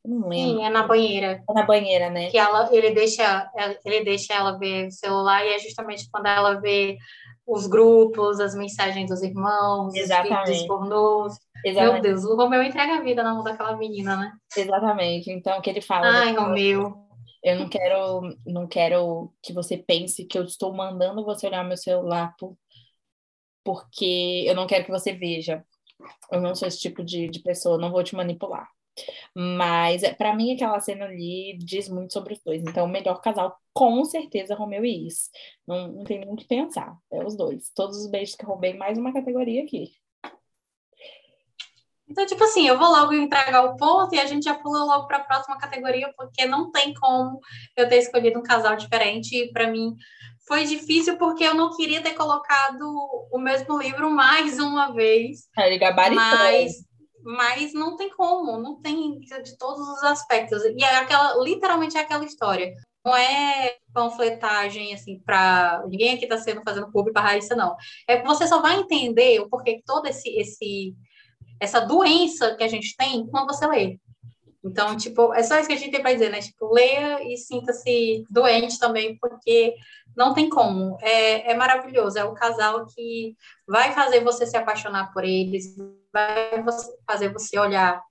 não lembro. Sim, é na banheira. É na banheira, né? Que ela, ele, deixa, ele deixa ela ver o celular e é justamente quando ela vê os grupos, as mensagens dos irmãos, Exatamente. os pornôs. Exatamente. Meu Deus, o Romeu entrega a vida na mão daquela menina, né? Exatamente. Então, o que ele fala... Ai, Romeu. Eu não quero, não quero que você pense que eu estou mandando você olhar meu celular por, porque eu não quero que você veja. Eu não sou esse tipo de, de pessoa, não vou te manipular Mas, para mim, aquela cena ali diz muito sobre os dois. Então, o melhor casal, com certeza, Romeu e Is. Não, não tem nem o que pensar. É os dois. Todos os beijos que roubei, mais uma categoria aqui. Então, tipo assim, eu vou logo entregar o ponto e a gente já pula logo para a próxima categoria, porque não tem como eu ter escolhido um casal diferente. E para mim foi difícil porque eu não queria ter colocado o mesmo livro mais uma vez. É, mas, mas não tem como, não tem de todos os aspectos. E é aquela, literalmente é aquela história. Não é panfletagem, assim, para ninguém aqui está sendo fazendo público para Raíssa, não. É que você só vai entender o porquê que todo esse, esse essa doença que a gente tem quando você lê. Então, tipo, é só isso que a gente tem para dizer, né? Tipo, leia e sinta-se doente também, porque não tem como. É, é maravilhoso. É o casal que vai fazer você se apaixonar por eles, vai fazer você olhar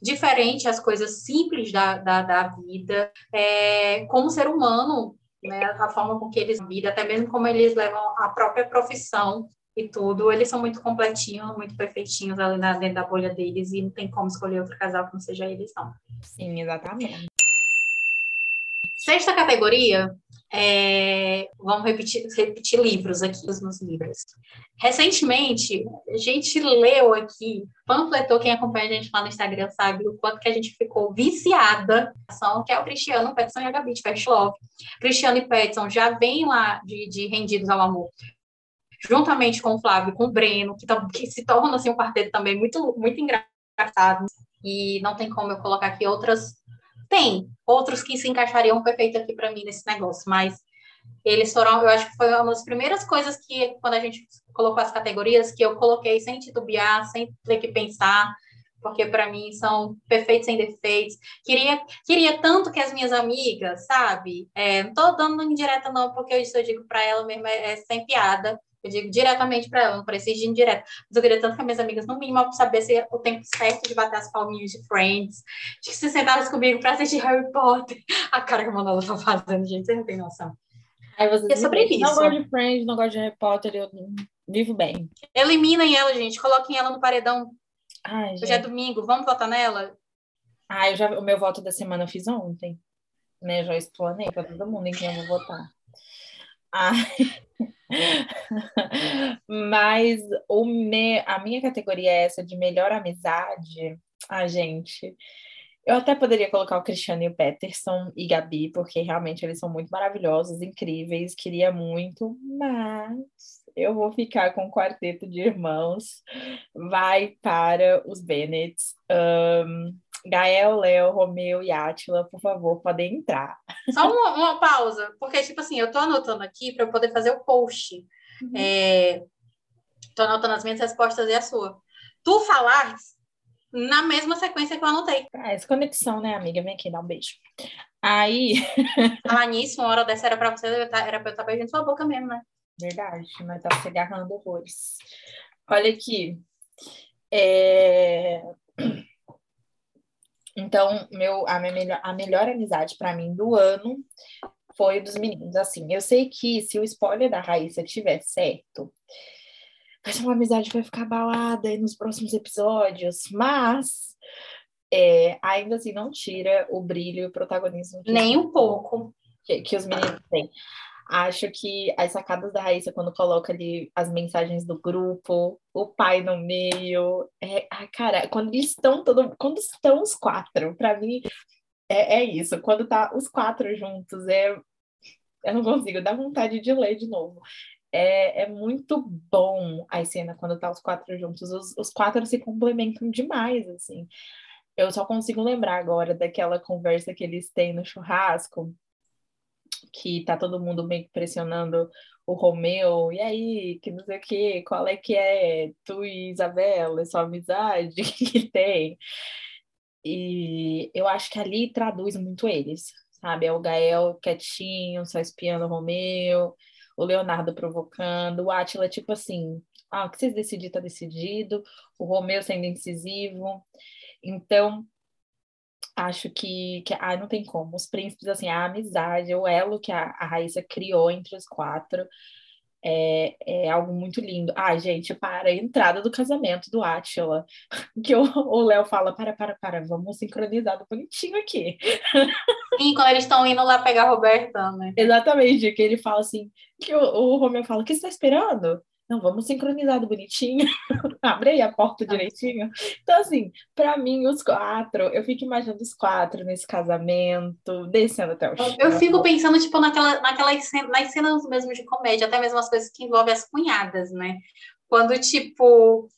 diferente as coisas simples da, da, da vida, é, como ser humano, né? A forma com que eles vivem, até mesmo como eles levam a própria profissão e tudo, eles são muito completinhos, muito perfeitinhos ali na, dentro da bolha deles e não tem como escolher outro casal que não seja eles, não. Sim, exatamente. Sexta categoria, é, vamos repetir, repetir livros aqui, os meus livros. Recentemente, a gente leu aqui, panfletou, quem acompanha a gente lá no Instagram sabe o quanto que a gente ficou viciada, que é o Cristiano, Petson e a Gabi de Fast Love. Cristiano e Petson já vêm lá de, de Rendidos ao Amor juntamente com o Flávio, com o Breno, que, que se torna assim um quarteto também muito muito engraçado. E não tem como eu colocar aqui outras. Tem outros que se encaixariam perfeito aqui para mim nesse negócio, mas eles foram, eu acho que foi uma das primeiras coisas que, quando a gente colocou as categorias, que eu coloquei sem titubear, sem ter que pensar, porque para mim são perfeitos sem defeitos. Queria, queria tanto que as minhas amigas, sabe? É, não tô dando indireta não, porque isso eu digo para ela mesmo, é, é sem piada. Eu digo diretamente para ela, não precisa de indireto. Mas eu queria tanto que minhas amigas, no mínimo, saber se é o tempo certo de bater as palminhas de Friends, de que se sentasse comigo para assistir Harry Potter. A cara que a Manolo tá fazendo, gente, você não tem noção. Aí você é sobre isso. Não gosto de Friends, não gosto de Harry Potter, eu vivo bem. Eliminem ela, gente. Coloquem ela no paredão. Ai, Hoje é domingo, vamos votar nela? Ah, eu já, o meu voto da semana eu fiz ontem. Né? Já explanei para todo mundo em quem eu vou votar. Ai. [laughs] Mas o me, a minha categoria é essa de melhor amizade. A gente. Eu até poderia colocar o Cristiano e o Peterson e Gabi, porque realmente eles são muito maravilhosos, incríveis, queria muito, mas eu vou ficar com o quarteto de irmãos. Vai para os Bennett. Um, Gael, Léo, Romeu e Átila, por favor, podem entrar. Só uma, uma pausa, porque, tipo assim, eu tô anotando aqui para eu poder fazer o post. Uhum. É, tô anotando as minhas respostas e a sua. Tu falaste na mesma sequência que eu anotei. Ah, essa conexão, né, amiga? Vem aqui, dá um beijo. Aí. [laughs] Falar nisso, uma hora dessa era pra você, era pra eu estar beijando sua boca mesmo, né? Verdade, mas tá se agarrando horrores. Olha aqui. É... [clears throat] Então, meu, a, minha melhor, a melhor amizade para mim do ano foi dos meninos. Assim, eu sei que se o spoiler da Raíssa tiver certo, vai ser uma amizade que vai ficar balada aí nos próximos episódios, mas é, ainda assim não tira o brilho e o protagonismo. Nem um pouco. Que, que os meninos têm. Acho que as sacadas da Raíssa, quando coloca ali as mensagens do grupo, o pai no meio. É, ah, cara, quando eles estão todo, quando estão os quatro, para mim é, é isso. Quando tá os quatro juntos, é. Eu não consigo, dá vontade de ler de novo. É, é muito bom a cena quando tá os quatro juntos. Os, os quatro se complementam demais, assim. Eu só consigo lembrar agora daquela conversa que eles têm no churrasco, que tá todo mundo meio que pressionando o Romeu, e aí, que não sei o que, qual é que é tu e Isabela, é sua amizade [laughs] que tem. E eu acho que ali traduz muito eles, sabe? É o Gael quietinho, só espiando o Romeu, o Leonardo provocando, o Átila, tipo assim, ah, o que vocês decidirem tá decidido, o Romeu sendo incisivo. Então, acho que, que ah, não tem como. Os príncipes, assim, a amizade, o elo que a, a Raíssa criou entre os quatro É, é algo muito lindo. Ai, gente, para a entrada do casamento do Átila, [laughs] que o Léo fala: para, para, para, vamos sincronizar do bonitinho aqui. [laughs] Sim, quando eles estão indo lá pegar a Roberta, né? Exatamente, que ele fala assim: que o, o Romeu fala: o que você está esperando? Não, vamos sincronizar do bonitinho. [laughs] Abre a porta direitinho. Então, assim, para mim, os quatro, eu fico imaginando os quatro nesse casamento, descendo até o chão. Eu fico pensando, tipo, naquela, naquelas cenas, nas cenas mesmo de comédia, até mesmo as coisas que envolvem as cunhadas, né? Quando, tipo,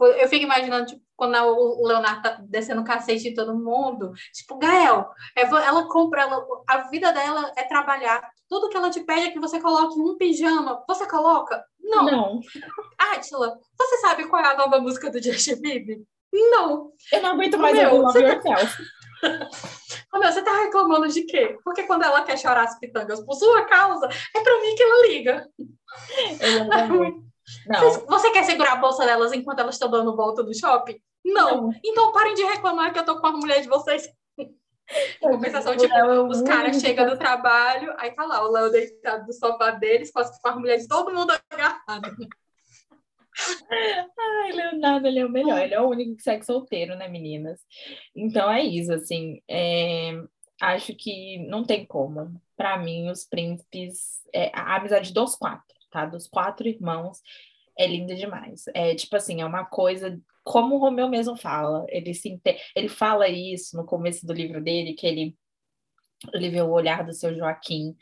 eu fico imaginando, tipo, quando o Leonardo tá descendo o cacete de todo mundo, tipo, Gael, é ela compra, ela, a vida dela é trabalhar. Tudo que ela te pede é que você coloque um pijama. Você coloca? Não. Não. Átila, você sabe qual é a nova música do Justin Bieber? Não. Eu não aguento mais ouvir Love Yourself. [laughs] Romeu, você tá reclamando de quê? Porque quando ela quer chorar as pitangas por sua causa, é pra mim que ela liga. [laughs] Não. Você quer segurar a bolsa delas enquanto elas estão dando volta no shopping? Não. não. Então parem de reclamar que eu tô com a mulher de vocês. [laughs] Em compensação, tipo, os caras chegam do trabalho, aí tá lá o Léo deitado no sofá deles, com a mulher de todo mundo agarrado. [laughs] Ai, Leonardo, ele é o melhor, ele é o único que segue solteiro, né, meninas? Então é isso, assim, é... acho que não tem como. Para mim, os príncipes, é... a amizade dos quatro tá? Dos quatro irmãos, é linda demais. É tipo assim, é uma coisa, como o Romeu mesmo fala, ele se ele fala isso no começo do livro dele, que ele, ele vê o olhar do seu Joaquim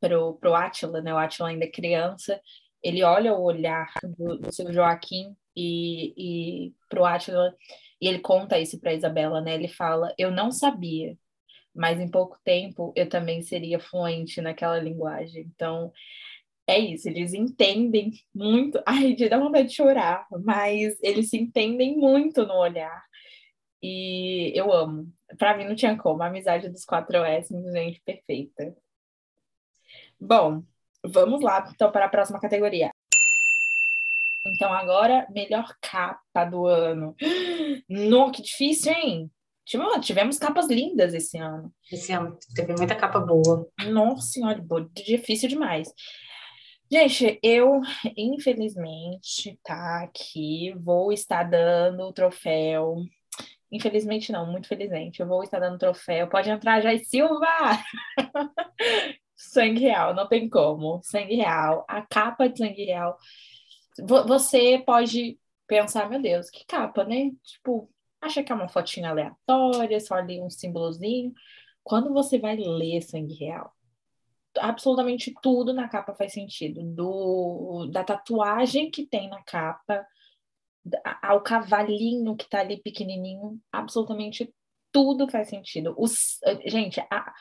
pro, pro Átila, né? O Átila ainda é criança, ele olha o olhar do, do seu Joaquim e, e pro Átila, e ele conta isso para Isabela, né? Ele fala: Eu não sabia, mas em pouco tempo eu também seria fluente naquela linguagem. Então, é isso, eles entendem muito. [laughs] Ai, de dar vontade de chorar, mas eles se entendem muito no olhar. E eu amo. Para mim não tinha como. A amizade dos quatro é simplesmente perfeita. Bom, vamos lá então para a próxima categoria. Então agora, melhor capa do ano. [gasps] Não, que difícil, hein? Tivemos capas lindas esse ano. Esse ano teve muita capa boa. Nossa senhora, difícil demais. Gente, eu, infelizmente, tá aqui, vou estar dando o troféu. Infelizmente não, muito felizmente, eu vou estar dando o troféu. Pode entrar, Jai Silva! [laughs] sangue real, não tem como. Sangue real, a capa de sangue real. Você pode pensar, meu Deus, que capa, né? Tipo, acha que é uma fotinha aleatória, só ali um símbolozinho. Quando você vai ler sangue real, absolutamente tudo na capa faz sentido. Do, da tatuagem que tem na capa, ao cavalinho que tá ali pequenininho, absolutamente tudo faz sentido. Os, gente, a,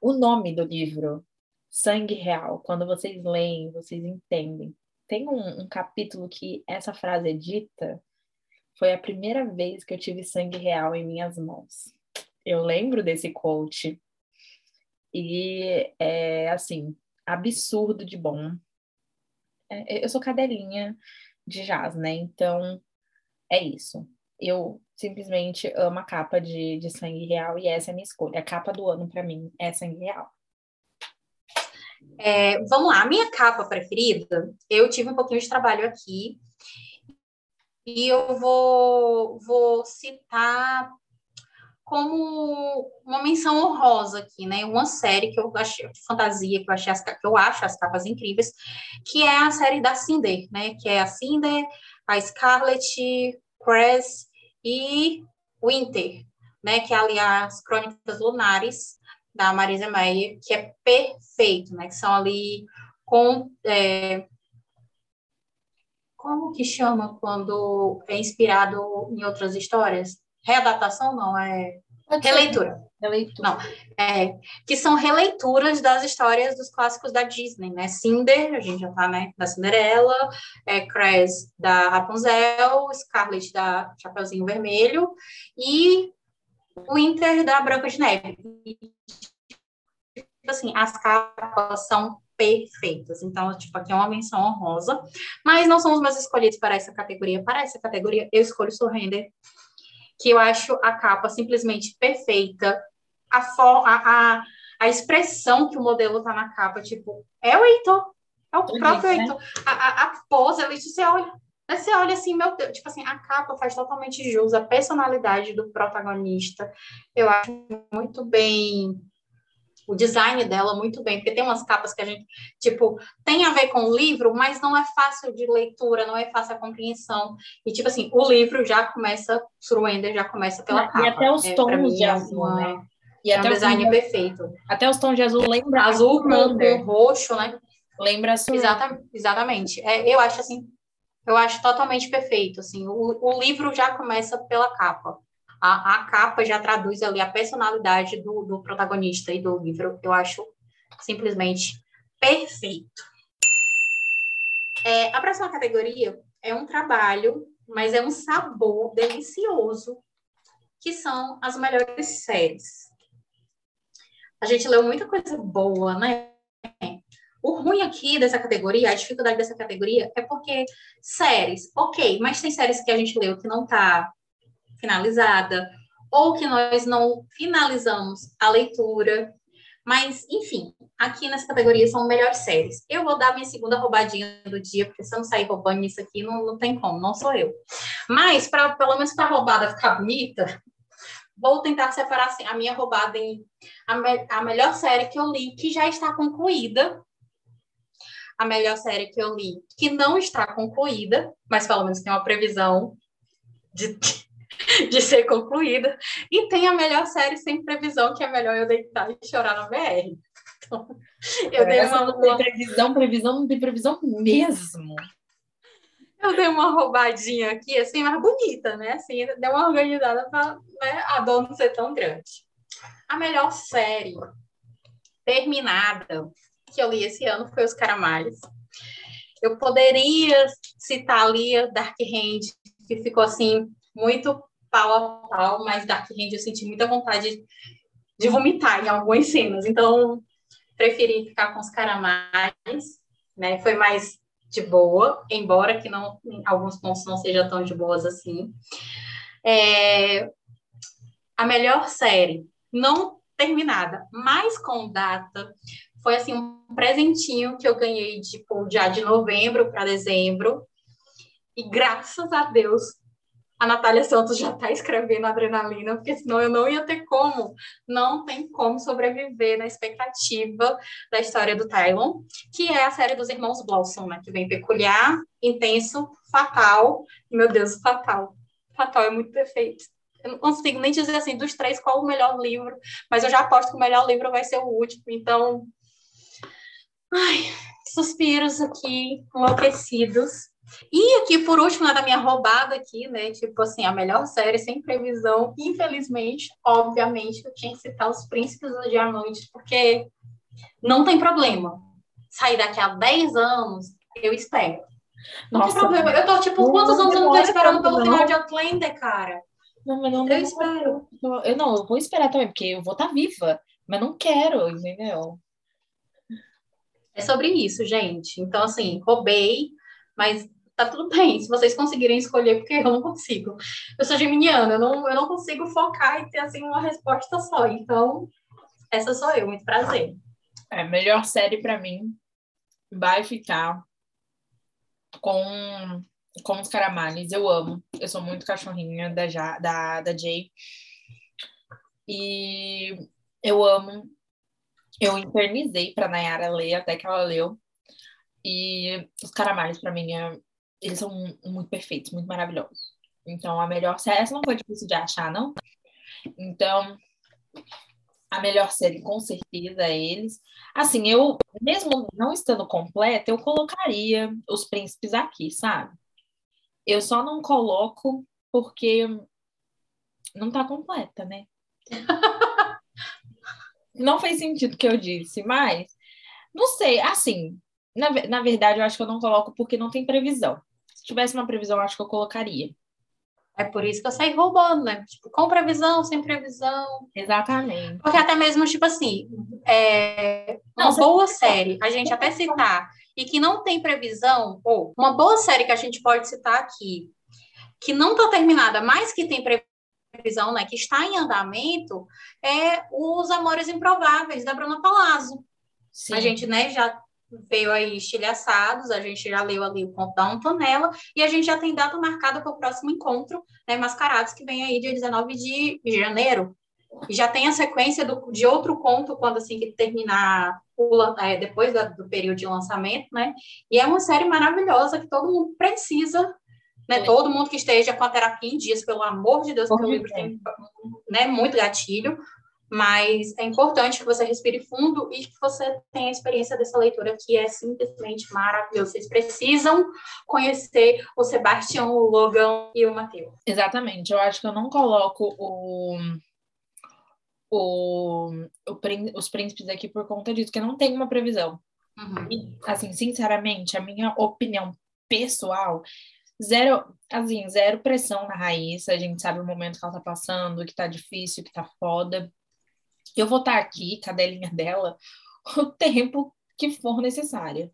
o nome do livro, Sangue Real, quando vocês leem, vocês entendem. Tem um, um capítulo que essa frase é dita, foi a primeira vez que eu tive sangue real em minhas mãos. Eu lembro desse quote e é assim, absurdo de bom. É, eu sou cadelinha de jazz, né? Então é isso. Eu simplesmente amo a capa de, de sangue real e essa é a minha escolha. A capa do ano para mim é sangue real. É, vamos lá, a minha capa preferida, eu tive um pouquinho de trabalho aqui e eu vou, vou citar como uma menção honrosa aqui, né? Uma série que eu achei de fantasia, que eu achei as, que eu acho as capas incríveis, que é a série da Cinder, né? Que é a Cinder, a Scarlet, Cress e Winter, né? Que é ali as Crônicas Lunares da Marisa Meyer, que é perfeito, né? Que são ali com é, como que chama quando é inspirado em outras histórias? Readaptação não, é releitura. Releitura. Não, é, que são releituras das histórias dos clássicos da Disney, né? Cinder, a gente já tá, né? Da Cinderela, é, Cress da Rapunzel, Scarlet da Chapeuzinho Vermelho e Winter da Branca de Neve. Tipo assim, as capas são perfeitas. Então, tipo, aqui é uma menção honrosa, mas não são os meus escolhidos para essa categoria. Para essa categoria, eu escolho Surrender, que eu acho a capa simplesmente perfeita, a, for, a, a, a expressão que o modelo tá na capa, tipo, é o Heitor, É o próprio né? Heitor. A, a, a pose ali, você olha, você olha assim, meu Deus, tipo assim, a capa faz totalmente jus à personalidade do protagonista. Eu acho muito bem o design dela muito bem, porque tem umas capas que a gente, tipo, tem a ver com o livro, mas não é fácil de leitura, não é fácil a compreensão. E, tipo assim, o livro já começa, Surrender já começa pela E capa. até os É, tons mim, de é azul, uma- né? E É um até, os, design perfeito. até os tons de azul lembra Azul com, roxo, né? Lembra Surrender. Exata, exatamente. É, eu acho assim, eu acho totalmente perfeito. Assim, o, o livro já começa pela capa. A, a capa já traduz ali a personalidade do, do protagonista e do livro. Eu acho simplesmente perfeito. É, a próxima categoria é um trabalho, mas é um sabor delicioso, que são as melhores séries. A gente leu muita coisa boa, né? O ruim aqui dessa categoria, a dificuldade dessa categoria, é porque séries, ok, mas tem séries que a gente leu que não está finalizada, ou que nós não finalizamos a leitura. Mas, enfim, aqui nessa categoria são melhores séries. Eu vou dar minha segunda roubadinha do dia, porque se eu não sair roubando isso aqui, não, não tem como, não sou eu. Mas, pra, pelo menos para a roubada ficar bonita, vou tentar separar assim, a minha roubada em a, me- a melhor série que eu li, que já está concluída, a melhor série que eu li, que não está concluída, mas pelo menos tem uma previsão de, de ser concluída, e tem a melhor série sem previsão, que é melhor eu deitar e chorar na BR. Então, eu dei Essa uma, não tem previsão, previsão, não tem previsão mesmo. eu dei uma roubadinha aqui, assim, mais bonita, né? Assim, deu uma organizada para né, a dor não ser tão grande. A melhor série terminada que eu li esse ano foi Os Caramalhos. Eu poderia citar ali a Dark Hand, que ficou assim, muito pau a pau, mas Dark Hand eu senti muita vontade de vomitar em algumas cenas. Então, preferi ficar com Os Caramalhos, né? Foi mais de boa, embora que não, em alguns pontos não seja tão de boas assim. É, a melhor série, não terminada, mas com data, foi assim um presentinho que eu ganhei tipo já de novembro para dezembro. E graças a Deus a Natália Santos já está escrevendo Adrenalina, porque senão eu não ia ter como, não tem como sobreviver na expectativa da história do Tylon, que é a série dos irmãos Blossom, né? Que vem peculiar, intenso, fatal. Meu Deus, fatal. Fatal é muito perfeito. Eu não consigo nem dizer assim, dos três, qual o melhor livro, mas eu já aposto que o melhor livro vai ser o último, então. Ai, suspiros aqui, enlouquecidos. E aqui, por último, na da minha roubada aqui, né? Tipo assim, a melhor série sem previsão, infelizmente, obviamente, eu tinha que citar Os Príncipes do Diamante, porque não tem problema. Sair daqui a 10 anos, eu espero. Não tem Nossa, problema. Eu tô, tipo, quantos anos eu não tô esperando pelo não. final de Outlander, cara? não, mas não, Eu não- espero. Eu não, eu vou esperar também, porque eu vou estar viva, mas não quero, entendeu? É sobre isso, gente. Então, assim, roubei, mas tá tudo bem. Se vocês conseguirem escolher, porque eu não consigo. Eu sou geminiana, eu não, eu não consigo focar e ter, assim, uma resposta só. Então, essa sou eu. Muito prazer. É, melhor série pra mim vai ficar com, com os Caramales. Eu amo. Eu sou muito cachorrinha da, Ja- da, da Jay. E eu amo. Eu internizei pra Nayara ler até que ela leu. E os Caramales, pra mim, é- eles são muito perfeitos, muito maravilhosos. Então, a melhor série. Essa não foi difícil de achar, não? Então, a melhor série, com certeza, é eles. Assim, eu, mesmo não estando completa, eu colocaria os príncipes aqui, sabe? Eu só não coloco porque não tá completa, né? [laughs] não fez sentido o que eu disse, mas não sei, assim, na, na verdade, eu acho que eu não coloco porque não tem previsão. Se tivesse uma previsão, acho que eu colocaria. É por isso que eu saí roubando, né? Tipo, com previsão, sem previsão. Exatamente. Porque até mesmo, tipo assim, é, uma Não, você- boa série, a gente até citar, e que não tem previsão, ou uma boa série que a gente pode citar aqui, que não está terminada, mas que tem previsão, né, que está em andamento, é Os Amores Improváveis, da Bruna Palazzo. Sim. A gente, né, já veio aí estilhaçados, a gente já leu ali o conto da Antonella, e a gente já tem data marcada para o próximo encontro, né, Mascarados, que vem aí dia 19 de janeiro. E já tem a sequência do, de outro conto, quando assim que terminar, o, é, depois da, do período de lançamento, né? E é uma série maravilhosa que todo mundo precisa né? Todo mundo que esteja com a terapia em dias, pelo amor de Deus, porque o livro tem né, muito gatilho, mas é importante que você respire fundo e que você tenha a experiência dessa leitura que é simplesmente maravilhosa. Vocês precisam conhecer o Sebastião, o Logan e o Matheus. Exatamente. Eu acho que eu não coloco o, o, o os príncipes aqui por conta disso, que não tem uma previsão. Uhum. E, assim, sinceramente, a minha opinião pessoal zero, assim, zero pressão na Raíssa, a gente sabe o momento que ela tá passando, que tá difícil, que tá foda. Eu vou estar aqui, cadelinha dela, [laughs] o tempo que for necessário.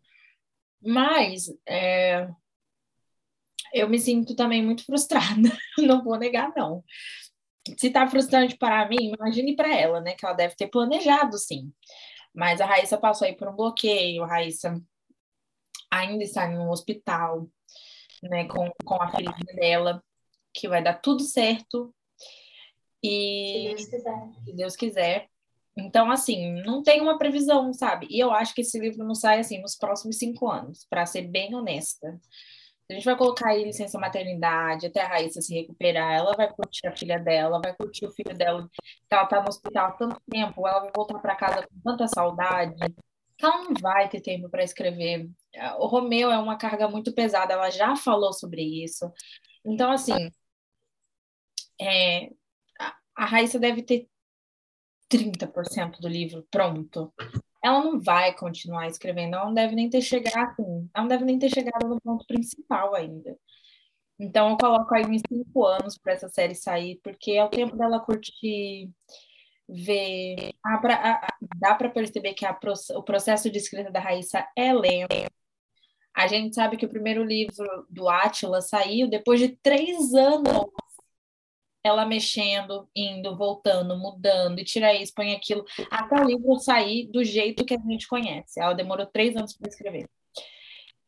Mas é, eu me sinto também muito frustrada, [laughs] não vou negar, não. Se tá frustrante para mim, imagine para ela, né? Que ela deve ter planejado, sim. Mas a Raíssa passou aí por um bloqueio, a Raíssa ainda está um hospital, né, com, com a filhinha dela, que vai dar tudo certo. E se Deus quiser. Se Deus quiser. Então, assim, não tem uma previsão, sabe? E eu acho que esse livro não sai assim nos próximos cinco anos, para ser bem honesta. A gente vai colocar aí licença maternidade, até a Raíssa se recuperar, ela vai curtir a filha dela, vai curtir o filho dela, que ela tá no hospital há tanto tempo, ela vai voltar para casa com tanta saudade, ela não vai ter tempo para escrever. O Romeu é uma carga muito pesada, ela já falou sobre isso. Então, assim, é, a, a Raíssa deve ter 30% do livro pronto. Ela não vai continuar escrevendo, ela não deve nem ter chegado, assim, ela não deve nem ter chegado no ponto principal ainda. Então, eu coloco aí uns cinco anos para essa série sair, porque é o tempo dela curtir ver. dá para perceber que a, o processo de escrita da Raíssa é lento. A gente sabe que o primeiro livro do Átila saiu depois de três anos ela mexendo, indo, voltando, mudando, e tira isso, põe aquilo, até o livro sair do jeito que a gente conhece. Ela demorou três anos para escrever.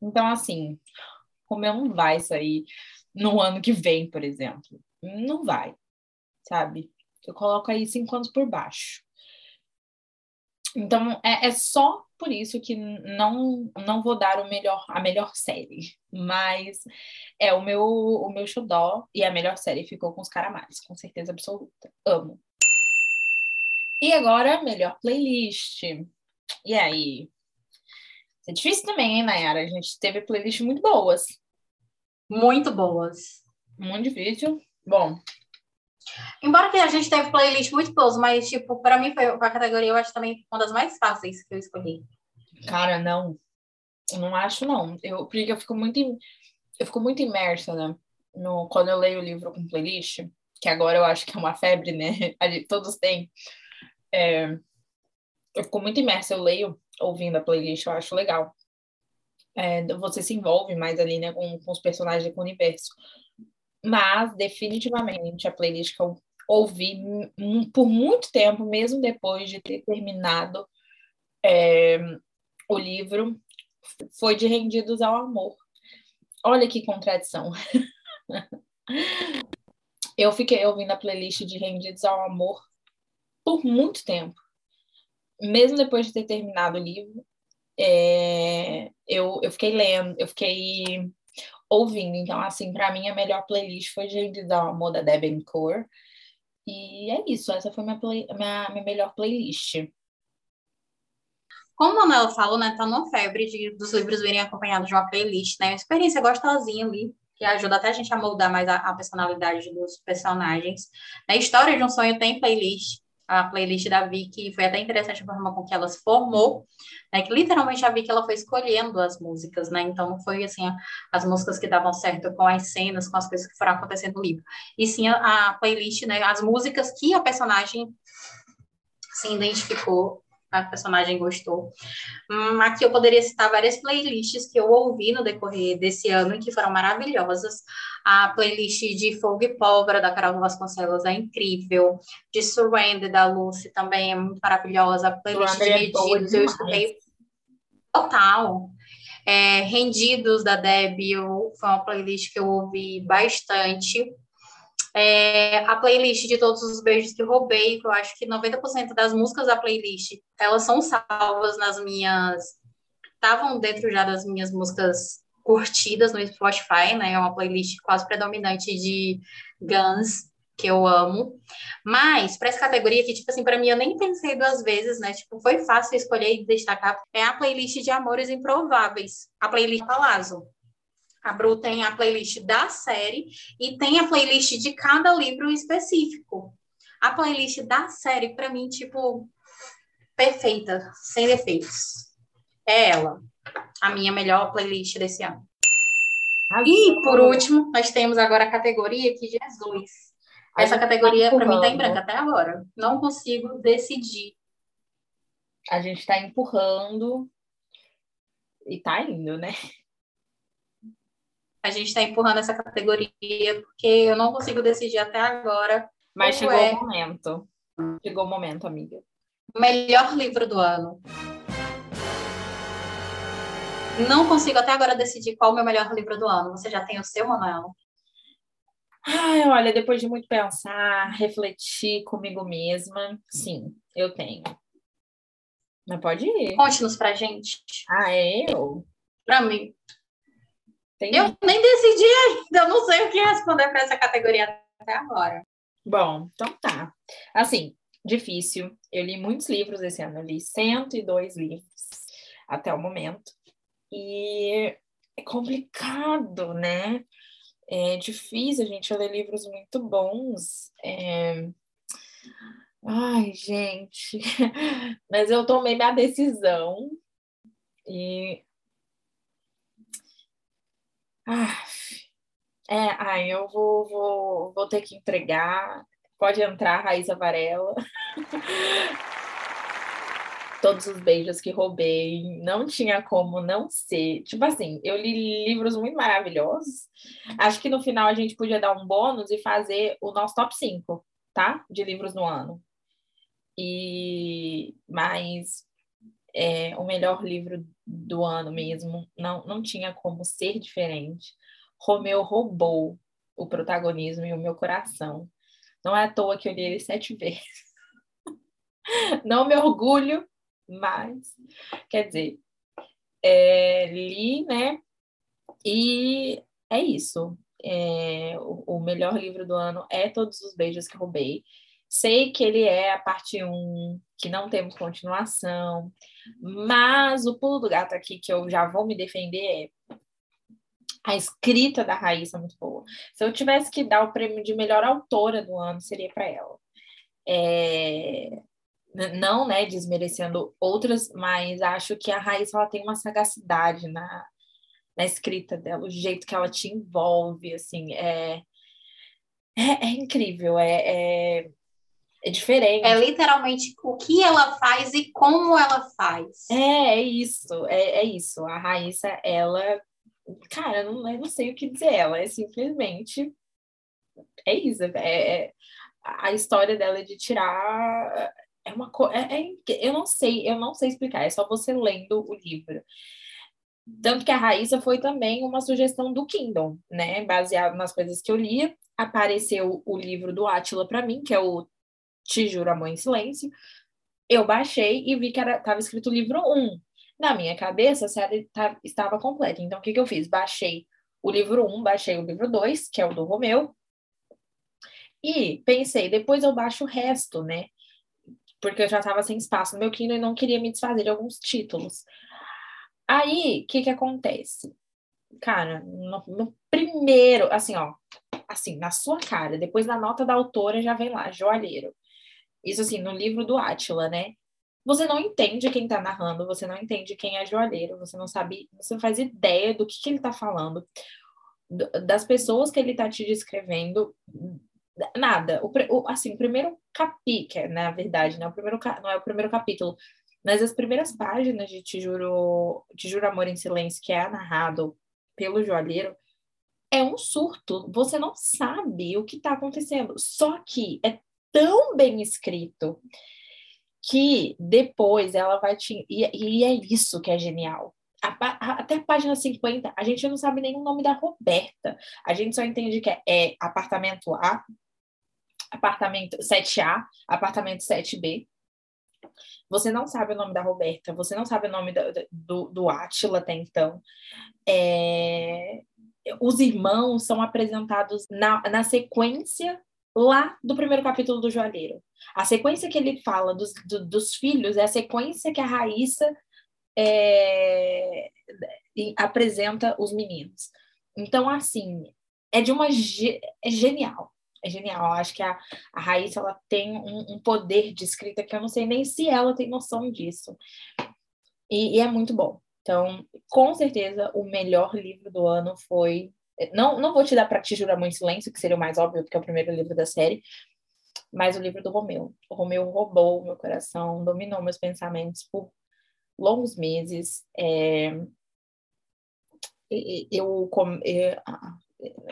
Então, assim, o meu não vai sair no ano que vem, por exemplo. Não vai, sabe? Eu coloco aí cinco anos por baixo. Então, é, é, só por isso que não, não vou dar o melhor, a melhor série. Mas é o meu, o meu xodó e a melhor série ficou com os Caramares, com certeza absoluta. Amo. E agora, melhor playlist. E aí? É difícil também, hein, Nayara? A gente teve playlists muito boas. Muito boas. Muito difícil. Bom, Embora que a gente teve playlist muito boas, mas, tipo, para mim foi a categoria, eu acho também uma das mais fáceis que eu escolhi. Cara, não. Eu não acho, não. Eu, porque eu fico muito, eu fico muito imersa, né? No, quando eu leio o livro com playlist, que agora eu acho que é uma febre, né? [laughs] Todos têm. É, eu fico muito imersa, eu leio ouvindo a playlist, eu acho legal. É, você se envolve mais ali, né, com, com os personagens com o universo. Mas, definitivamente, a playlist que eu ouvi por muito tempo, mesmo depois de ter terminado é, o livro, foi de Rendidos ao Amor. Olha que contradição. [laughs] eu fiquei ouvindo a playlist de Rendidos ao Amor por muito tempo. Mesmo depois de ter terminado o livro, é, eu, eu fiquei lendo, eu fiquei ouvindo. Então, assim, para mim a melhor playlist foi de da Amor da Deben Core. E é isso, essa foi minha, play, minha, minha melhor playlist. Como a Manuela falou, né, tá numa febre de, dos livros virem acompanhados de uma playlist, né, uma experiência gostosinha ali, que ajuda até a gente a moldar mais a, a personalidade dos personagens. A história de um sonho tem playlist, a playlist da Vicky, foi até interessante a forma com que ela se formou, né, que literalmente a Vicky ela foi escolhendo as músicas, né, então não foi assim, as músicas que davam certo com as cenas, com as coisas que foram acontecendo no livro, e sim a, a playlist, né, as músicas que a personagem se identificou a personagem gostou. Hum, aqui eu poderia citar várias playlists que eu ouvi no decorrer desse ano e que foram maravilhosas. A playlist de Fogo e Pólvora, da Carol Vasconcelos, é incrível. De Surrender, da Lucy, também é muito maravilhosa. A playlist de Medidos, eu escutei Total. É, Rendidos da Debbie foi uma playlist que eu ouvi bastante. É, a playlist de Todos os Beijos que roubei, que eu acho que 90% das músicas da playlist, elas são salvas nas minhas... Estavam dentro já das minhas músicas curtidas no Spotify, né? É uma playlist quase predominante de Guns, que eu amo. Mas, para essa categoria que, tipo assim, para mim eu nem pensei duas vezes, né? Tipo, foi fácil escolher e destacar. É a playlist de Amores Improváveis, a playlist Palazzo. A Bru tem a playlist da série e tem a playlist de cada livro específico. A playlist da série, para mim, tipo, perfeita, sem defeitos. É ela, a minha melhor playlist desse ano. E, por último, nós temos agora a categoria que Jesus. Essa tá categoria, para mim, tá em branco até agora. Não consigo decidir. A gente tá empurrando e tá indo, né? A gente está empurrando essa categoria porque eu não consigo decidir até agora Mas chegou é? o momento. Chegou o momento, amiga. melhor livro do ano. Não consigo até agora decidir qual o meu melhor livro do ano. Você já tem o seu, Manuela? Ai, olha, depois de muito pensar, refletir comigo mesma, sim, eu tenho. Mas pode ir. Conte-nos pra gente. Ah, é eu? Pra mim. Tem... Eu nem decidi ainda. Eu não sei o que responder para essa categoria até agora. Bom, então tá. Assim, difícil. Eu li muitos livros esse ano. Eu li 102 livros até o momento. E é complicado, né? É difícil a gente ler livros muito bons. É... Ai, gente. [laughs] Mas eu tomei minha decisão. E. Ah, é, ai, eu vou, vou, vou ter que entregar. Pode entrar, Raíssa Varela. [laughs] Todos os beijos que roubei, não tinha como não ser. Tipo assim, eu li livros muito maravilhosos. Acho que no final a gente podia dar um bônus e fazer o nosso top 5, tá? De livros no ano. E mas é, o melhor livro do ano mesmo não, não tinha como ser diferente. Romeu roubou o protagonismo e o meu coração. Não é à toa que eu li ele sete vezes. [laughs] Não me orgulho, mas quer dizer, é, li, né? E é isso. É, o, o melhor livro do ano é Todos os Beijos que Roubei. Sei que ele é a parte 1, que não temos continuação, mas o pulo do gato aqui, que eu já vou me defender, é a escrita da Raíssa é muito boa. Se eu tivesse que dar o prêmio de melhor autora do ano, seria para ela. É, Não, né, desmerecendo outras, mas acho que a Raíssa ela tem uma sagacidade na, na escrita dela, o jeito que ela te envolve, assim, é, é, é incrível, é, é, é diferente. É literalmente o que ela faz e como ela faz. É, é isso, é, é isso. A Raíssa, ela, cara, eu não, eu não sei o que dizer, ela é simplesmente, é isso, é, é- a história dela é de tirar, é uma coisa, é, é- eu não sei, eu não sei explicar, é só você lendo o livro. Tanto que a Raíssa foi também uma sugestão do Kindle, né? Baseado nas coisas que eu lia. Apareceu o livro do Átila para mim, que é o Te Juro Amor em Silêncio. Eu baixei e vi que estava escrito livro 1. Na minha cabeça, a série tá- estava completa. Então, o que, que eu fiz? Baixei o livro 1, baixei o livro 2, que é o do Romeu. E pensei, depois eu baixo o resto, né? Porque eu já estava sem espaço no meu Kindle e não queria me desfazer de alguns títulos. Aí, o que que acontece? Cara, no, no primeiro, assim, ó, assim, na sua cara, depois na nota da autora já vem lá, joalheiro. Isso assim, no livro do Átila, né? Você não entende quem tá narrando, você não entende quem é joalheiro, você não sabe, você não faz ideia do que, que ele tá falando, do- das pessoas que ele tá te descrevendo, nada. O, o- assim, o primeiro capítulo, que é, na verdade, né? O primeiro, não é o primeiro capítulo, mas as primeiras páginas de Te Juro, Te Juro Amor em Silêncio, que é narrado pelo joalheiro, é um surto. Você não sabe o que está acontecendo. Só que é tão bem escrito que depois ela vai te. E, e é isso que é genial. A, a, até a página 50, a gente não sabe nem o nome da Roberta. A gente só entende que é, é apartamento A, apartamento 7A, apartamento 7B. Você não sabe o nome da Roberta, você não sabe o nome do, do, do Átila até então. É... Os irmãos são apresentados na, na sequência lá do primeiro capítulo do Joalheiro. A sequência que ele fala dos, do, dos filhos é a sequência que a Raíssa é, apresenta os meninos. Então, assim, é de uma. É genial. É genial. Eu acho que a, a Raíssa ela tem um, um, poder de escrita que eu não sei nem se ela tem noção disso. E, e é muito bom. Então, com certeza, o melhor livro do ano foi não, não vou te dar para te jurar muito silêncio, que seria o mais óbvio, porque é o primeiro livro da série, mas o livro do Romeu. O Romeu roubou meu coração, dominou meus pensamentos por longos meses. É... Eu, eu, eu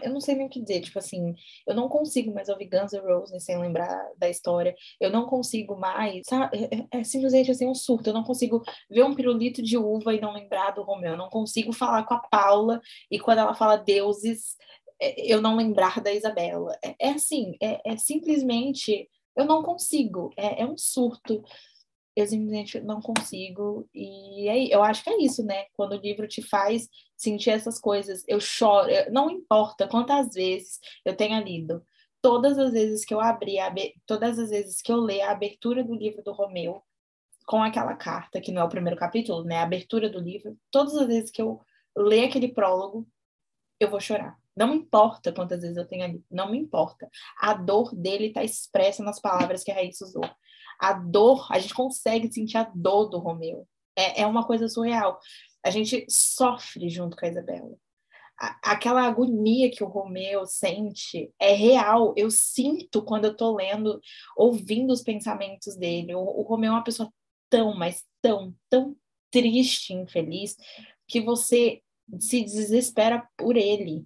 não sei nem o que dizer, tipo assim, eu não consigo mais ouvir Guns N' Roses sem lembrar da história, eu não consigo mais, sabe, é, é, é simplesmente assim um surto, eu não consigo ver um pirulito de uva e não lembrar do Romeu, eu não consigo falar com a Paula e quando ela fala deuses, é, eu não lembrar da Isabela, é, é assim, é, é, simplesmente, eu não consigo, é, é um surto, eu simplesmente não consigo. E aí, eu acho que é isso, né? Quando o livro te faz sentir essas coisas, eu choro, não importa quantas vezes eu tenha lido. Todas as vezes que eu abri, todas as vezes que eu ler a abertura do livro do Romeu, com aquela carta, que não é o primeiro capítulo, né? A abertura do livro, todas as vezes que eu ler aquele prólogo, eu vou chorar. Não importa quantas vezes eu tenha lido, não me importa. A dor dele está expressa nas palavras que a Raíssa usou a dor, a gente consegue sentir a dor do Romeu. É, é uma coisa surreal. A gente sofre junto com a Isabela. A, aquela agonia que o Romeu sente é real. Eu sinto quando eu tô lendo, ouvindo os pensamentos dele. O, o Romeu é uma pessoa tão, mas tão, tão triste, infeliz, que você se desespera por ele.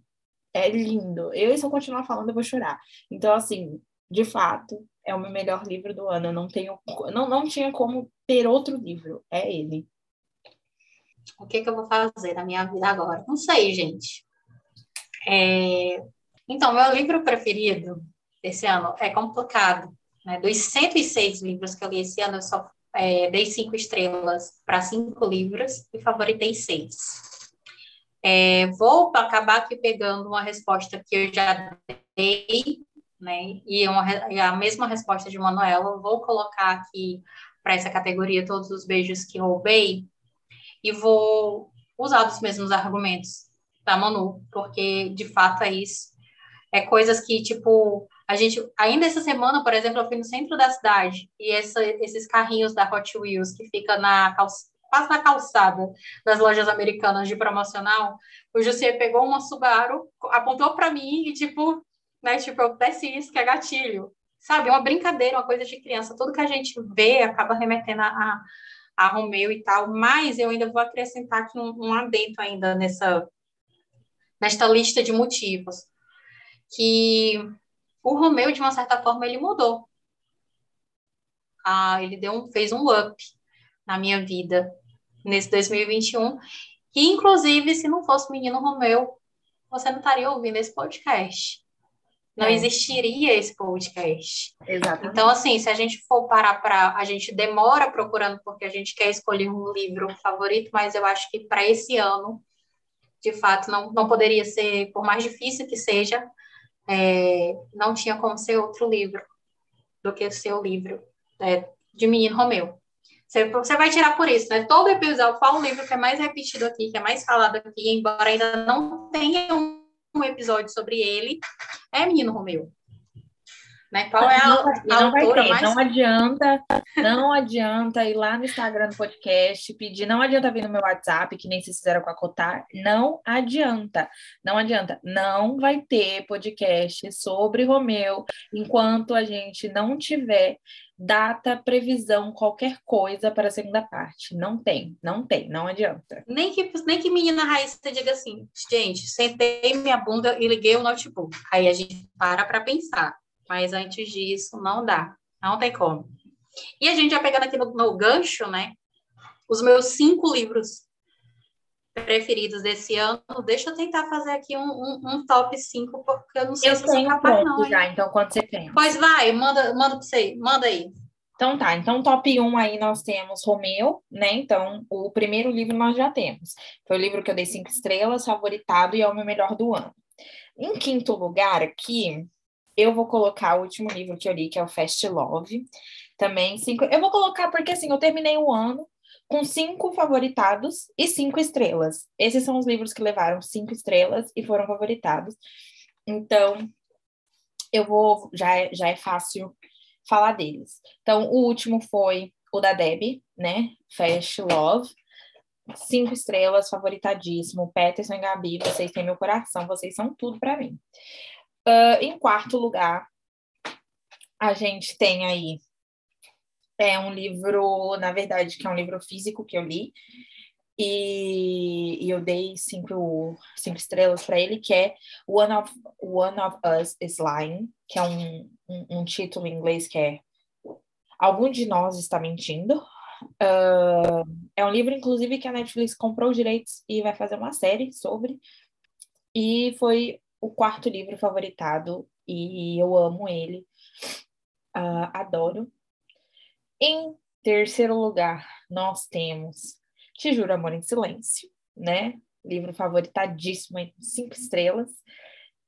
É lindo. Eu, se eu continuar falando, eu vou chorar. Então, assim, de fato, é o meu melhor livro do ano. Eu não tenho, não, não tinha como ter outro livro. É ele. O que, que eu vou fazer na minha vida agora? Não sei, gente. É... Então, meu livro preferido desse ano é complicado. Né? Dos 106 livros que eu li esse ano, eu só é, dei cinco estrelas para cinco livros e favoritei seis. É, vou acabar aqui pegando uma resposta que eu já dei né? E, uma, e a mesma resposta de Manuela, vou colocar aqui para essa categoria todos os beijos que roubei e vou usar os mesmos argumentos da Manu, porque de fato é isso. É coisas que, tipo, a gente. Ainda essa semana, por exemplo, eu fui no centro da cidade e essa, esses carrinhos da Hot Wheels que fica na calçada quase na calçada das lojas americanas de promocional, o José pegou uma Subaru, apontou para mim e, tipo, né? Tipo, acontece isso que é gatilho. Sabe? É uma brincadeira, uma coisa de criança. Tudo que a gente vê acaba remetendo a, a Romeu e tal. Mas eu ainda vou acrescentar aqui um, um adendo ainda nessa nesta lista de motivos. Que o Romeu, de uma certa forma, ele mudou. Ah, ele deu um, fez um up na minha vida nesse 2021. E, inclusive, se não fosse o menino Romeu, você não estaria ouvindo esse podcast não é. existiria esse podcast. Exatamente. Então, assim, se a gente for parar para. A gente demora procurando porque a gente quer escolher um livro favorito, mas eu acho que para esse ano, de fato, não, não poderia ser, por mais difícil que seja, é, não tinha como ser outro livro do que ser o livro é, de Menino Romeu. Você, você vai tirar por isso, né? Todo episódio, qual o livro que é mais repetido aqui, que é mais falado aqui, embora ainda não tenha um um episódio sobre ele, é Menino Romeu. Né? Qual é a, não, a autora ter, mais... Não adianta, não adianta ir lá no Instagram do podcast, pedir, não adianta vir no meu WhatsApp, que nem vocês fizeram com a Cotar, não adianta, não adianta. Não vai ter podcast sobre Romeu enquanto a gente não tiver data, previsão, qualquer coisa para a segunda parte. Não tem, não tem, não adianta. Nem que, nem que menina Raíssa diga assim, gente, sentei minha bunda e liguei o notebook. Aí a gente para para pensar. Mas antes disso, não dá. Não tem como. E a gente já pegando aqui no, no gancho, né? Os meus cinco livros preferidos desse ano. Deixa eu tentar fazer aqui um, um, um top 5, porque eu não sei Eu se tenho capaz, pronto não. hein? já, então quando você tem. Pois vai, manda, manda pra você, manda aí. Então tá, então top 1 aí nós temos Romeu, né? Então, o primeiro livro nós já temos. Foi o livro que eu dei cinco estrelas, favoritado e é o meu melhor do ano. Em quinto lugar aqui, eu vou colocar o último livro que eu li, que é o Fast Love. Também cinco. Eu vou colocar porque assim, eu terminei o ano com cinco favoritados e cinco estrelas. Esses são os livros que levaram cinco estrelas e foram favoritados. Então, eu vou. Já é, já é fácil falar deles. Então, o último foi o da Debbie, né? Fast Love. Cinco estrelas, favoritadíssimo. Peterson e Gabi, vocês têm meu coração, vocês são tudo para mim. Ah, em quarto lugar, a gente tem aí é um livro, na verdade, que é um livro físico que eu li, e, e eu dei cinco, cinco estrelas para ele, que é One of, One of Us is Lying, que é um, um, um título em inglês que é Algum de Nós Está Mentindo. Ah, é um livro, inclusive, que a Netflix comprou os direitos e vai fazer uma série sobre. E foi o quarto livro favoritado, e eu amo ele. Ah, adoro. Em terceiro lugar, nós temos Te Juro Amor em Silêncio, né? Livro favoritadíssimo, cinco estrelas.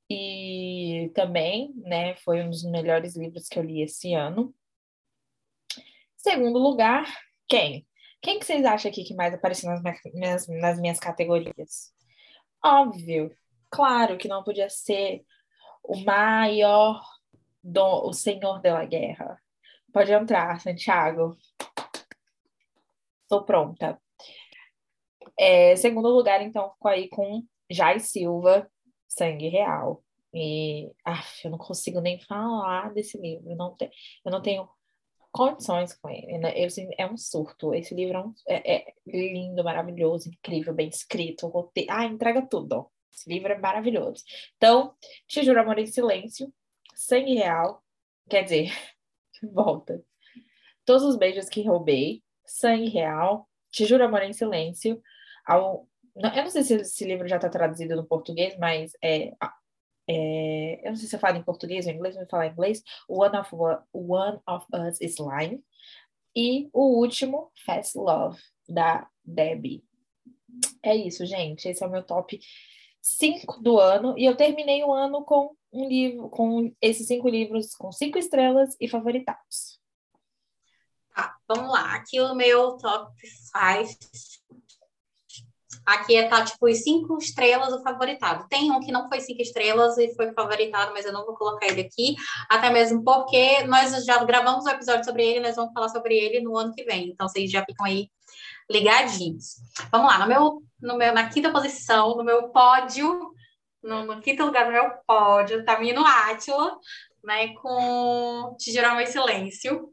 E também, né, foi um dos melhores livros que eu li esse ano. Segundo lugar, quem? Quem que vocês acham aqui que mais apareceu nas minhas- nas minhas categorias? Óbvio, claro que não podia ser o maior, do, o senhor da guerra. Pode entrar, Santiago. Estou pronta. É, segundo lugar, então, ficou aí com Jai Silva, Sangue Real. E af, eu não consigo nem falar desse livro. Eu não, te, eu não tenho condições com ele. né? Eu, é um surto. Esse livro é, um- é- é lindo, maravilhoso, incrível, bem escrito. roteiro- Ah, entrega tudo. Esse livro é maravilhoso. Então, Te Juro Amor em Silêncio, Sangue Real, quer dizer, [laughs] volta. Todos os beijos que roubei, Sangue Real, Te Juro Amor em Silêncio. Ao... Eu não sei se esse livro já está traduzido no português, mas é, é, eu não sei se eu falo em português ou em inglês, vou falar em inglês. One of, One of Us is Lying. E o último, Fast Love, da Debbie. É isso, gente. Esse é o meu top 5 do ano. E eu terminei o ano com um livro, com esses cinco livros com cinco estrelas e favoritados. Tá, vamos lá. Aqui o meu top 5. Aqui é tá tipo cinco estrelas o favoritado. Tem um que não foi cinco estrelas e foi favoritado, mas eu não vou colocar ele aqui, até mesmo porque nós já gravamos um episódio sobre ele, nós vamos falar sobre ele no ano que vem. Então vocês já ficam aí ligadinhos. Vamos lá, no meu, no meu, na quinta posição, no meu pódio, no, quinto lugar do meu pódio, tá Mino Átila, né, com Te Gerar Mais Silêncio.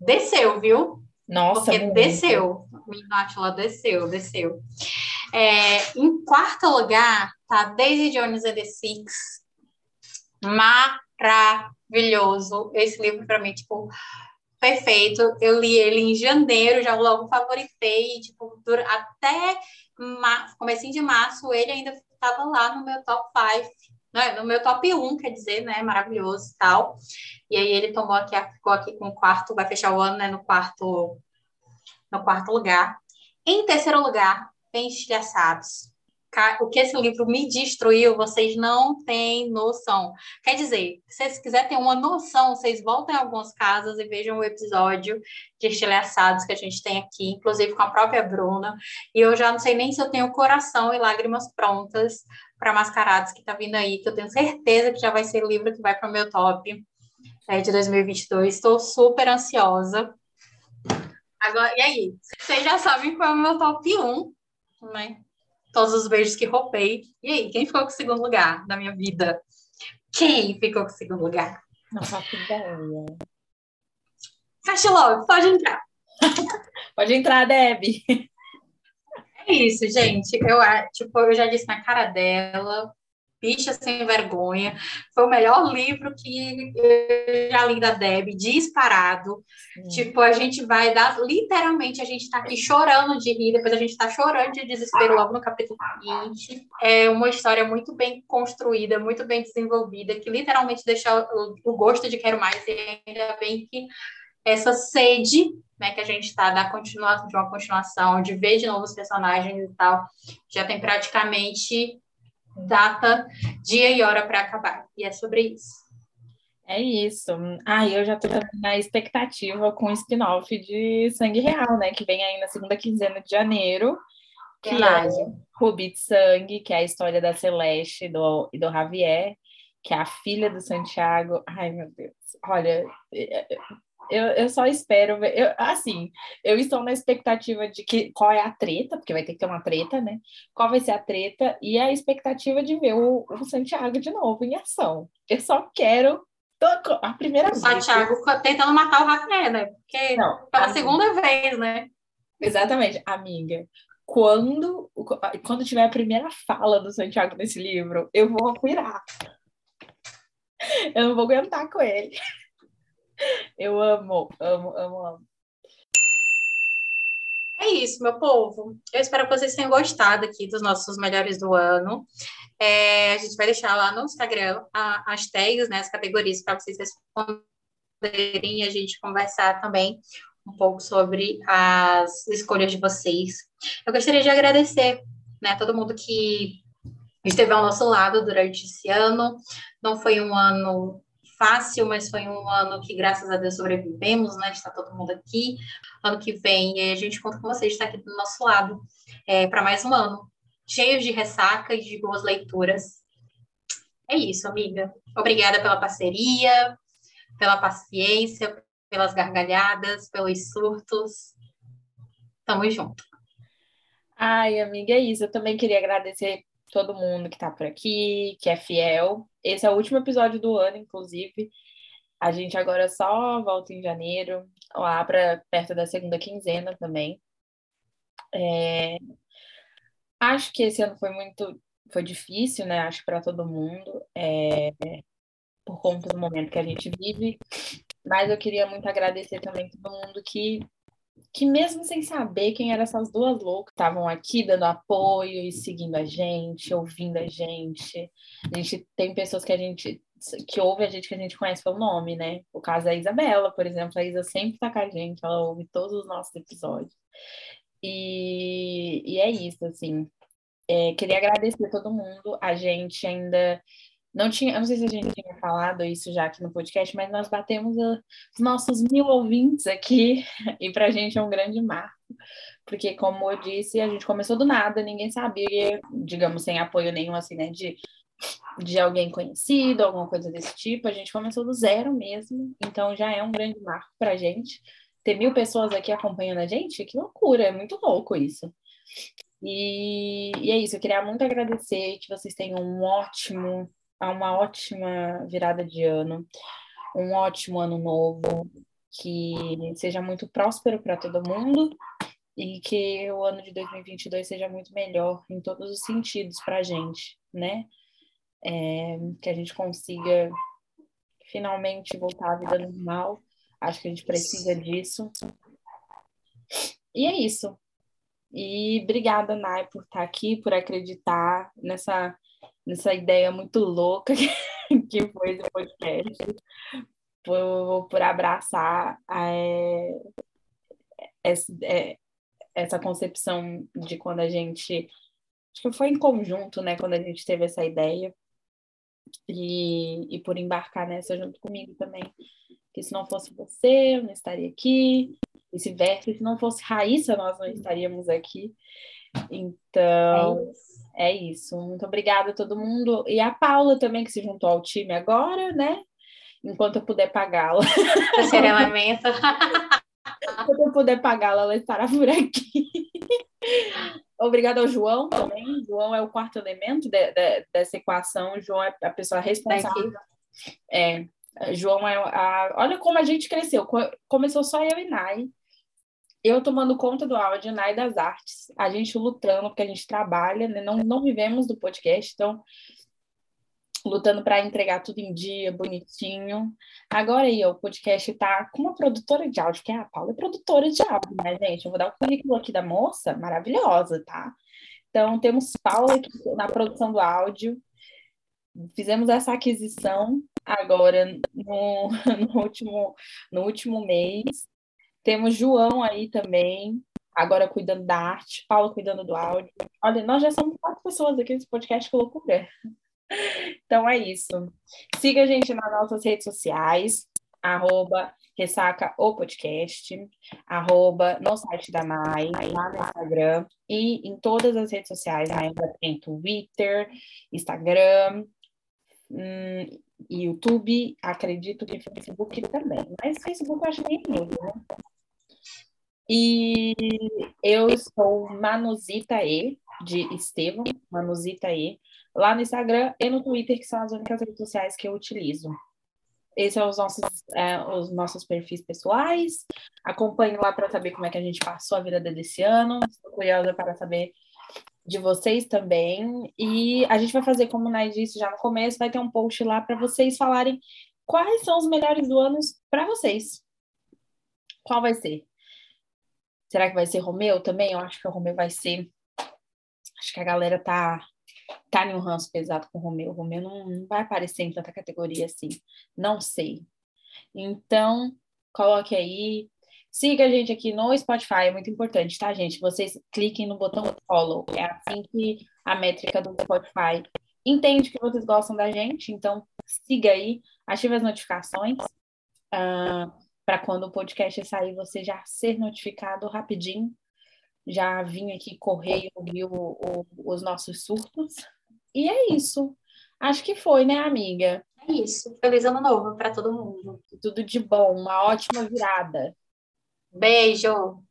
Desceu, viu? Nossa, Porque muito. desceu. O menino Átila desceu, desceu. É, em quarto lugar, tá Daisy Jones and the Six. Maravilhoso. Esse livro, para mim, tipo, perfeito. Eu li ele em janeiro, já logo favoritei. Tipo, até comecinho de março, ele ainda estava lá no meu top 5. Né? No meu top 1, quer dizer, né? Maravilhoso e tal. E aí ele tomou aqui, ficou aqui com o quarto, vai fechar o ano, né? No quarto, no quarto lugar. Em terceiro lugar, Bem Estilhaçados. O que esse livro me destruiu, vocês não têm noção. Quer dizer, se vocês quiserem ter uma noção, vocês voltem em algumas casas e vejam o episódio de Estilhaçados que a gente tem aqui, inclusive com a própria Bruna. E eu já não sei nem se eu tenho coração e lágrimas prontas para Mascarados que tá vindo aí, que eu tenho certeza que já vai ser o livro que vai para o meu top é, de 2022. Estou super ansiosa. Agora, e aí? Vocês já sabem qual é o meu top 1, né? Todos os beijos que roubei. E aí, quem ficou com o segundo lugar da minha vida? Quem ficou com o segundo lugar? Não faço ideia. Fast Love, pode entrar. [laughs] Pode entrar, Deb. É isso, gente. Eu, tipo, eu já disse na cara dela. Bicha Sem Vergonha. Foi o melhor livro que eu já li da Deb, disparado. Hum. Tipo, a gente vai dar, literalmente, a gente tá aqui chorando de rir, depois a gente tá chorando de desespero logo no capítulo 20. É uma história muito bem construída, muito bem desenvolvida, que literalmente deixa o, o gosto de quero mais, e ainda bem que essa sede né, que a gente está da continuação de uma continuação, de ver de novo os personagens e tal, já tem praticamente data, dia e hora para acabar. E é sobre isso. É isso. Ah, eu já estou na expectativa com o spin-off de Sangue Real, né? Que vem aí na segunda quinzena de janeiro. Que é Rubi de Sangue, que é a história da Celeste e do, e do Javier, que é a filha do Santiago. Ai, meu Deus. Olha, eu, eu só espero ver. Eu, assim, eu estou na expectativa de que qual é a treta, porque vai ter que ter uma treta, né? Qual vai ser a treta e a expectativa de ver o, o Santiago de novo em ação. Eu só quero a primeira vez. O Santiago tentando matar o Rafael, né? Porque Não, pela amiga. segunda vez, né? Exatamente, amiga. Quando, quando tiver a primeira fala do Santiago nesse livro, eu vou pirar. Eu não vou aguentar com ele. Eu amo, amo, amo, amo. É isso, meu povo. Eu espero que vocês tenham gostado aqui dos nossos melhores do ano. É, a gente vai deixar lá no Instagram as tags, né, as categorias, para vocês responderem e a gente conversar também um pouco sobre as escolhas de vocês. Eu gostaria de agradecer né, todo mundo que esteve ao nosso lado durante esse ano. Não foi um ano fácil, mas foi um ano que, graças a Deus, sobrevivemos, né? Está todo mundo aqui. Ano que vem, a gente conta com vocês, está aqui do nosso lado, é, para mais um ano, cheio de ressaca e de boas leituras. É isso, amiga. Obrigada pela parceria, pela paciência, pelas gargalhadas, pelos surtos. Tamo junto. Ai, amiga, é isso. Eu também queria agradecer todo mundo que está por aqui, que é fiel. Esse é o último episódio do ano, inclusive. A gente agora só volta em janeiro, lá para perto da segunda quinzena também. É... Acho que esse ano foi muito foi difícil, né? Acho para todo mundo, é... por conta do momento que a gente vive. Mas eu queria muito agradecer também todo mundo que que mesmo sem saber quem eram essas duas loucas, estavam aqui dando apoio e seguindo a gente, ouvindo a gente. A gente tem pessoas que a gente que ouve a gente que a gente conhece pelo nome, né? O caso da Isabela, por exemplo, a Isa sempre tá com a gente, ela ouve todos os nossos episódios. E, e é isso, assim. É, queria agradecer a todo mundo. A gente ainda não tinha, não sei se a gente tinha falado isso já aqui no podcast, mas nós batemos a, os nossos mil ouvintes aqui, [laughs] e para a gente é um grande marco, porque, como eu disse, a gente começou do nada, ninguém sabia, digamos, sem apoio nenhum, assim, né, de, de alguém conhecido, alguma coisa desse tipo, a gente começou do zero mesmo, então já é um grande marco para a gente. Ter mil pessoas aqui acompanhando a gente, que loucura, é muito louco isso. E, e é isso, eu queria muito agradecer que vocês tenham um ótimo a uma ótima virada de ano, um ótimo ano novo, que seja muito próspero para todo mundo e que o ano de 2022 seja muito melhor em todos os sentidos para a gente, né? É, que a gente consiga finalmente voltar à vida normal. Acho que a gente precisa disso. E é isso. E obrigada, Nai, por estar aqui, por acreditar nessa nessa ideia muito louca [laughs] que foi do podcast, por, por abraçar é, essa, é, essa concepção de quando a gente. Acho que foi em conjunto, né, quando a gente teve essa ideia, e, e por embarcar nessa junto comigo também. Que se não fosse você, eu não estaria aqui, vice-versa, se não fosse Raíssa, nós não estaríamos aqui. Então, é. É isso. Muito obrigada a todo mundo. E a Paula também, que se juntou ao time agora, né? Enquanto eu puder pagá-la. [laughs] Terceiro elemento. Enquanto eu puder pagá-la, ela estará por aqui. Obrigada ao João também. João é o quarto elemento de, de, dessa equação. O João é a pessoa responsável. É, João é a. Olha como a gente cresceu. Começou só eu e Nai eu tomando conta do áudio, Nai das artes, a gente lutando, porque a gente trabalha, né? não, não vivemos do podcast, então lutando para entregar tudo em dia, bonitinho. Agora aí, o podcast tá com uma produtora de áudio, que é a Paula, é produtora de áudio, né, gente? Eu vou dar o currículo aqui da moça, maravilhosa, tá? Então, temos Paula aqui na produção do áudio. Fizemos essa aquisição agora no, [laughs] no, último, no último mês. Temos João aí também, agora cuidando da arte, Paula cuidando do áudio. Olha, nós já somos quatro pessoas aqui nesse podcast, que loucura. [laughs] Então é isso. Siga a gente nas nossas redes sociais, arroba Ressaca o Podcast, arroba no site da Mai, lá no Instagram e em todas as redes sociais. A Embra tem Twitter, Instagram, hum, YouTube, acredito que Facebook também. Mas Facebook eu acho meio né? E eu sou Manusita E, de Estevam, Manusita E, lá no Instagram e no Twitter, que são as únicas redes sociais que eu utilizo. Esses são os nossos, é, os nossos perfis pessoais. Acompanhe lá para saber como é que a gente passou a vida desse ano. Estou curiosa para saber de vocês também. E a gente vai fazer, como o Nai disse já no começo, vai ter um post lá para vocês falarem quais são os melhores do ano para vocês. Qual vai ser? Será que vai ser Romeu também? Eu acho que o Romeu vai ser. Acho que a galera tá tá em um ranço pesado com o Romeu. O Romeu não, não vai aparecer em tanta categoria assim. Não sei. Então, coloque aí. Siga a gente aqui no Spotify, é muito importante, tá, gente? Vocês cliquem no botão follow. É assim que a métrica do Spotify entende que vocês gostam da gente. Então, siga aí, ative as notificações. Uh, para quando o podcast sair, você já ser notificado rapidinho já vim aqui correr e ouvir o, o, os nossos surtos. E é isso. Acho que foi, né, amiga? É isso. Feliz ano novo para todo mundo. Tudo de bom, uma ótima virada. Beijo.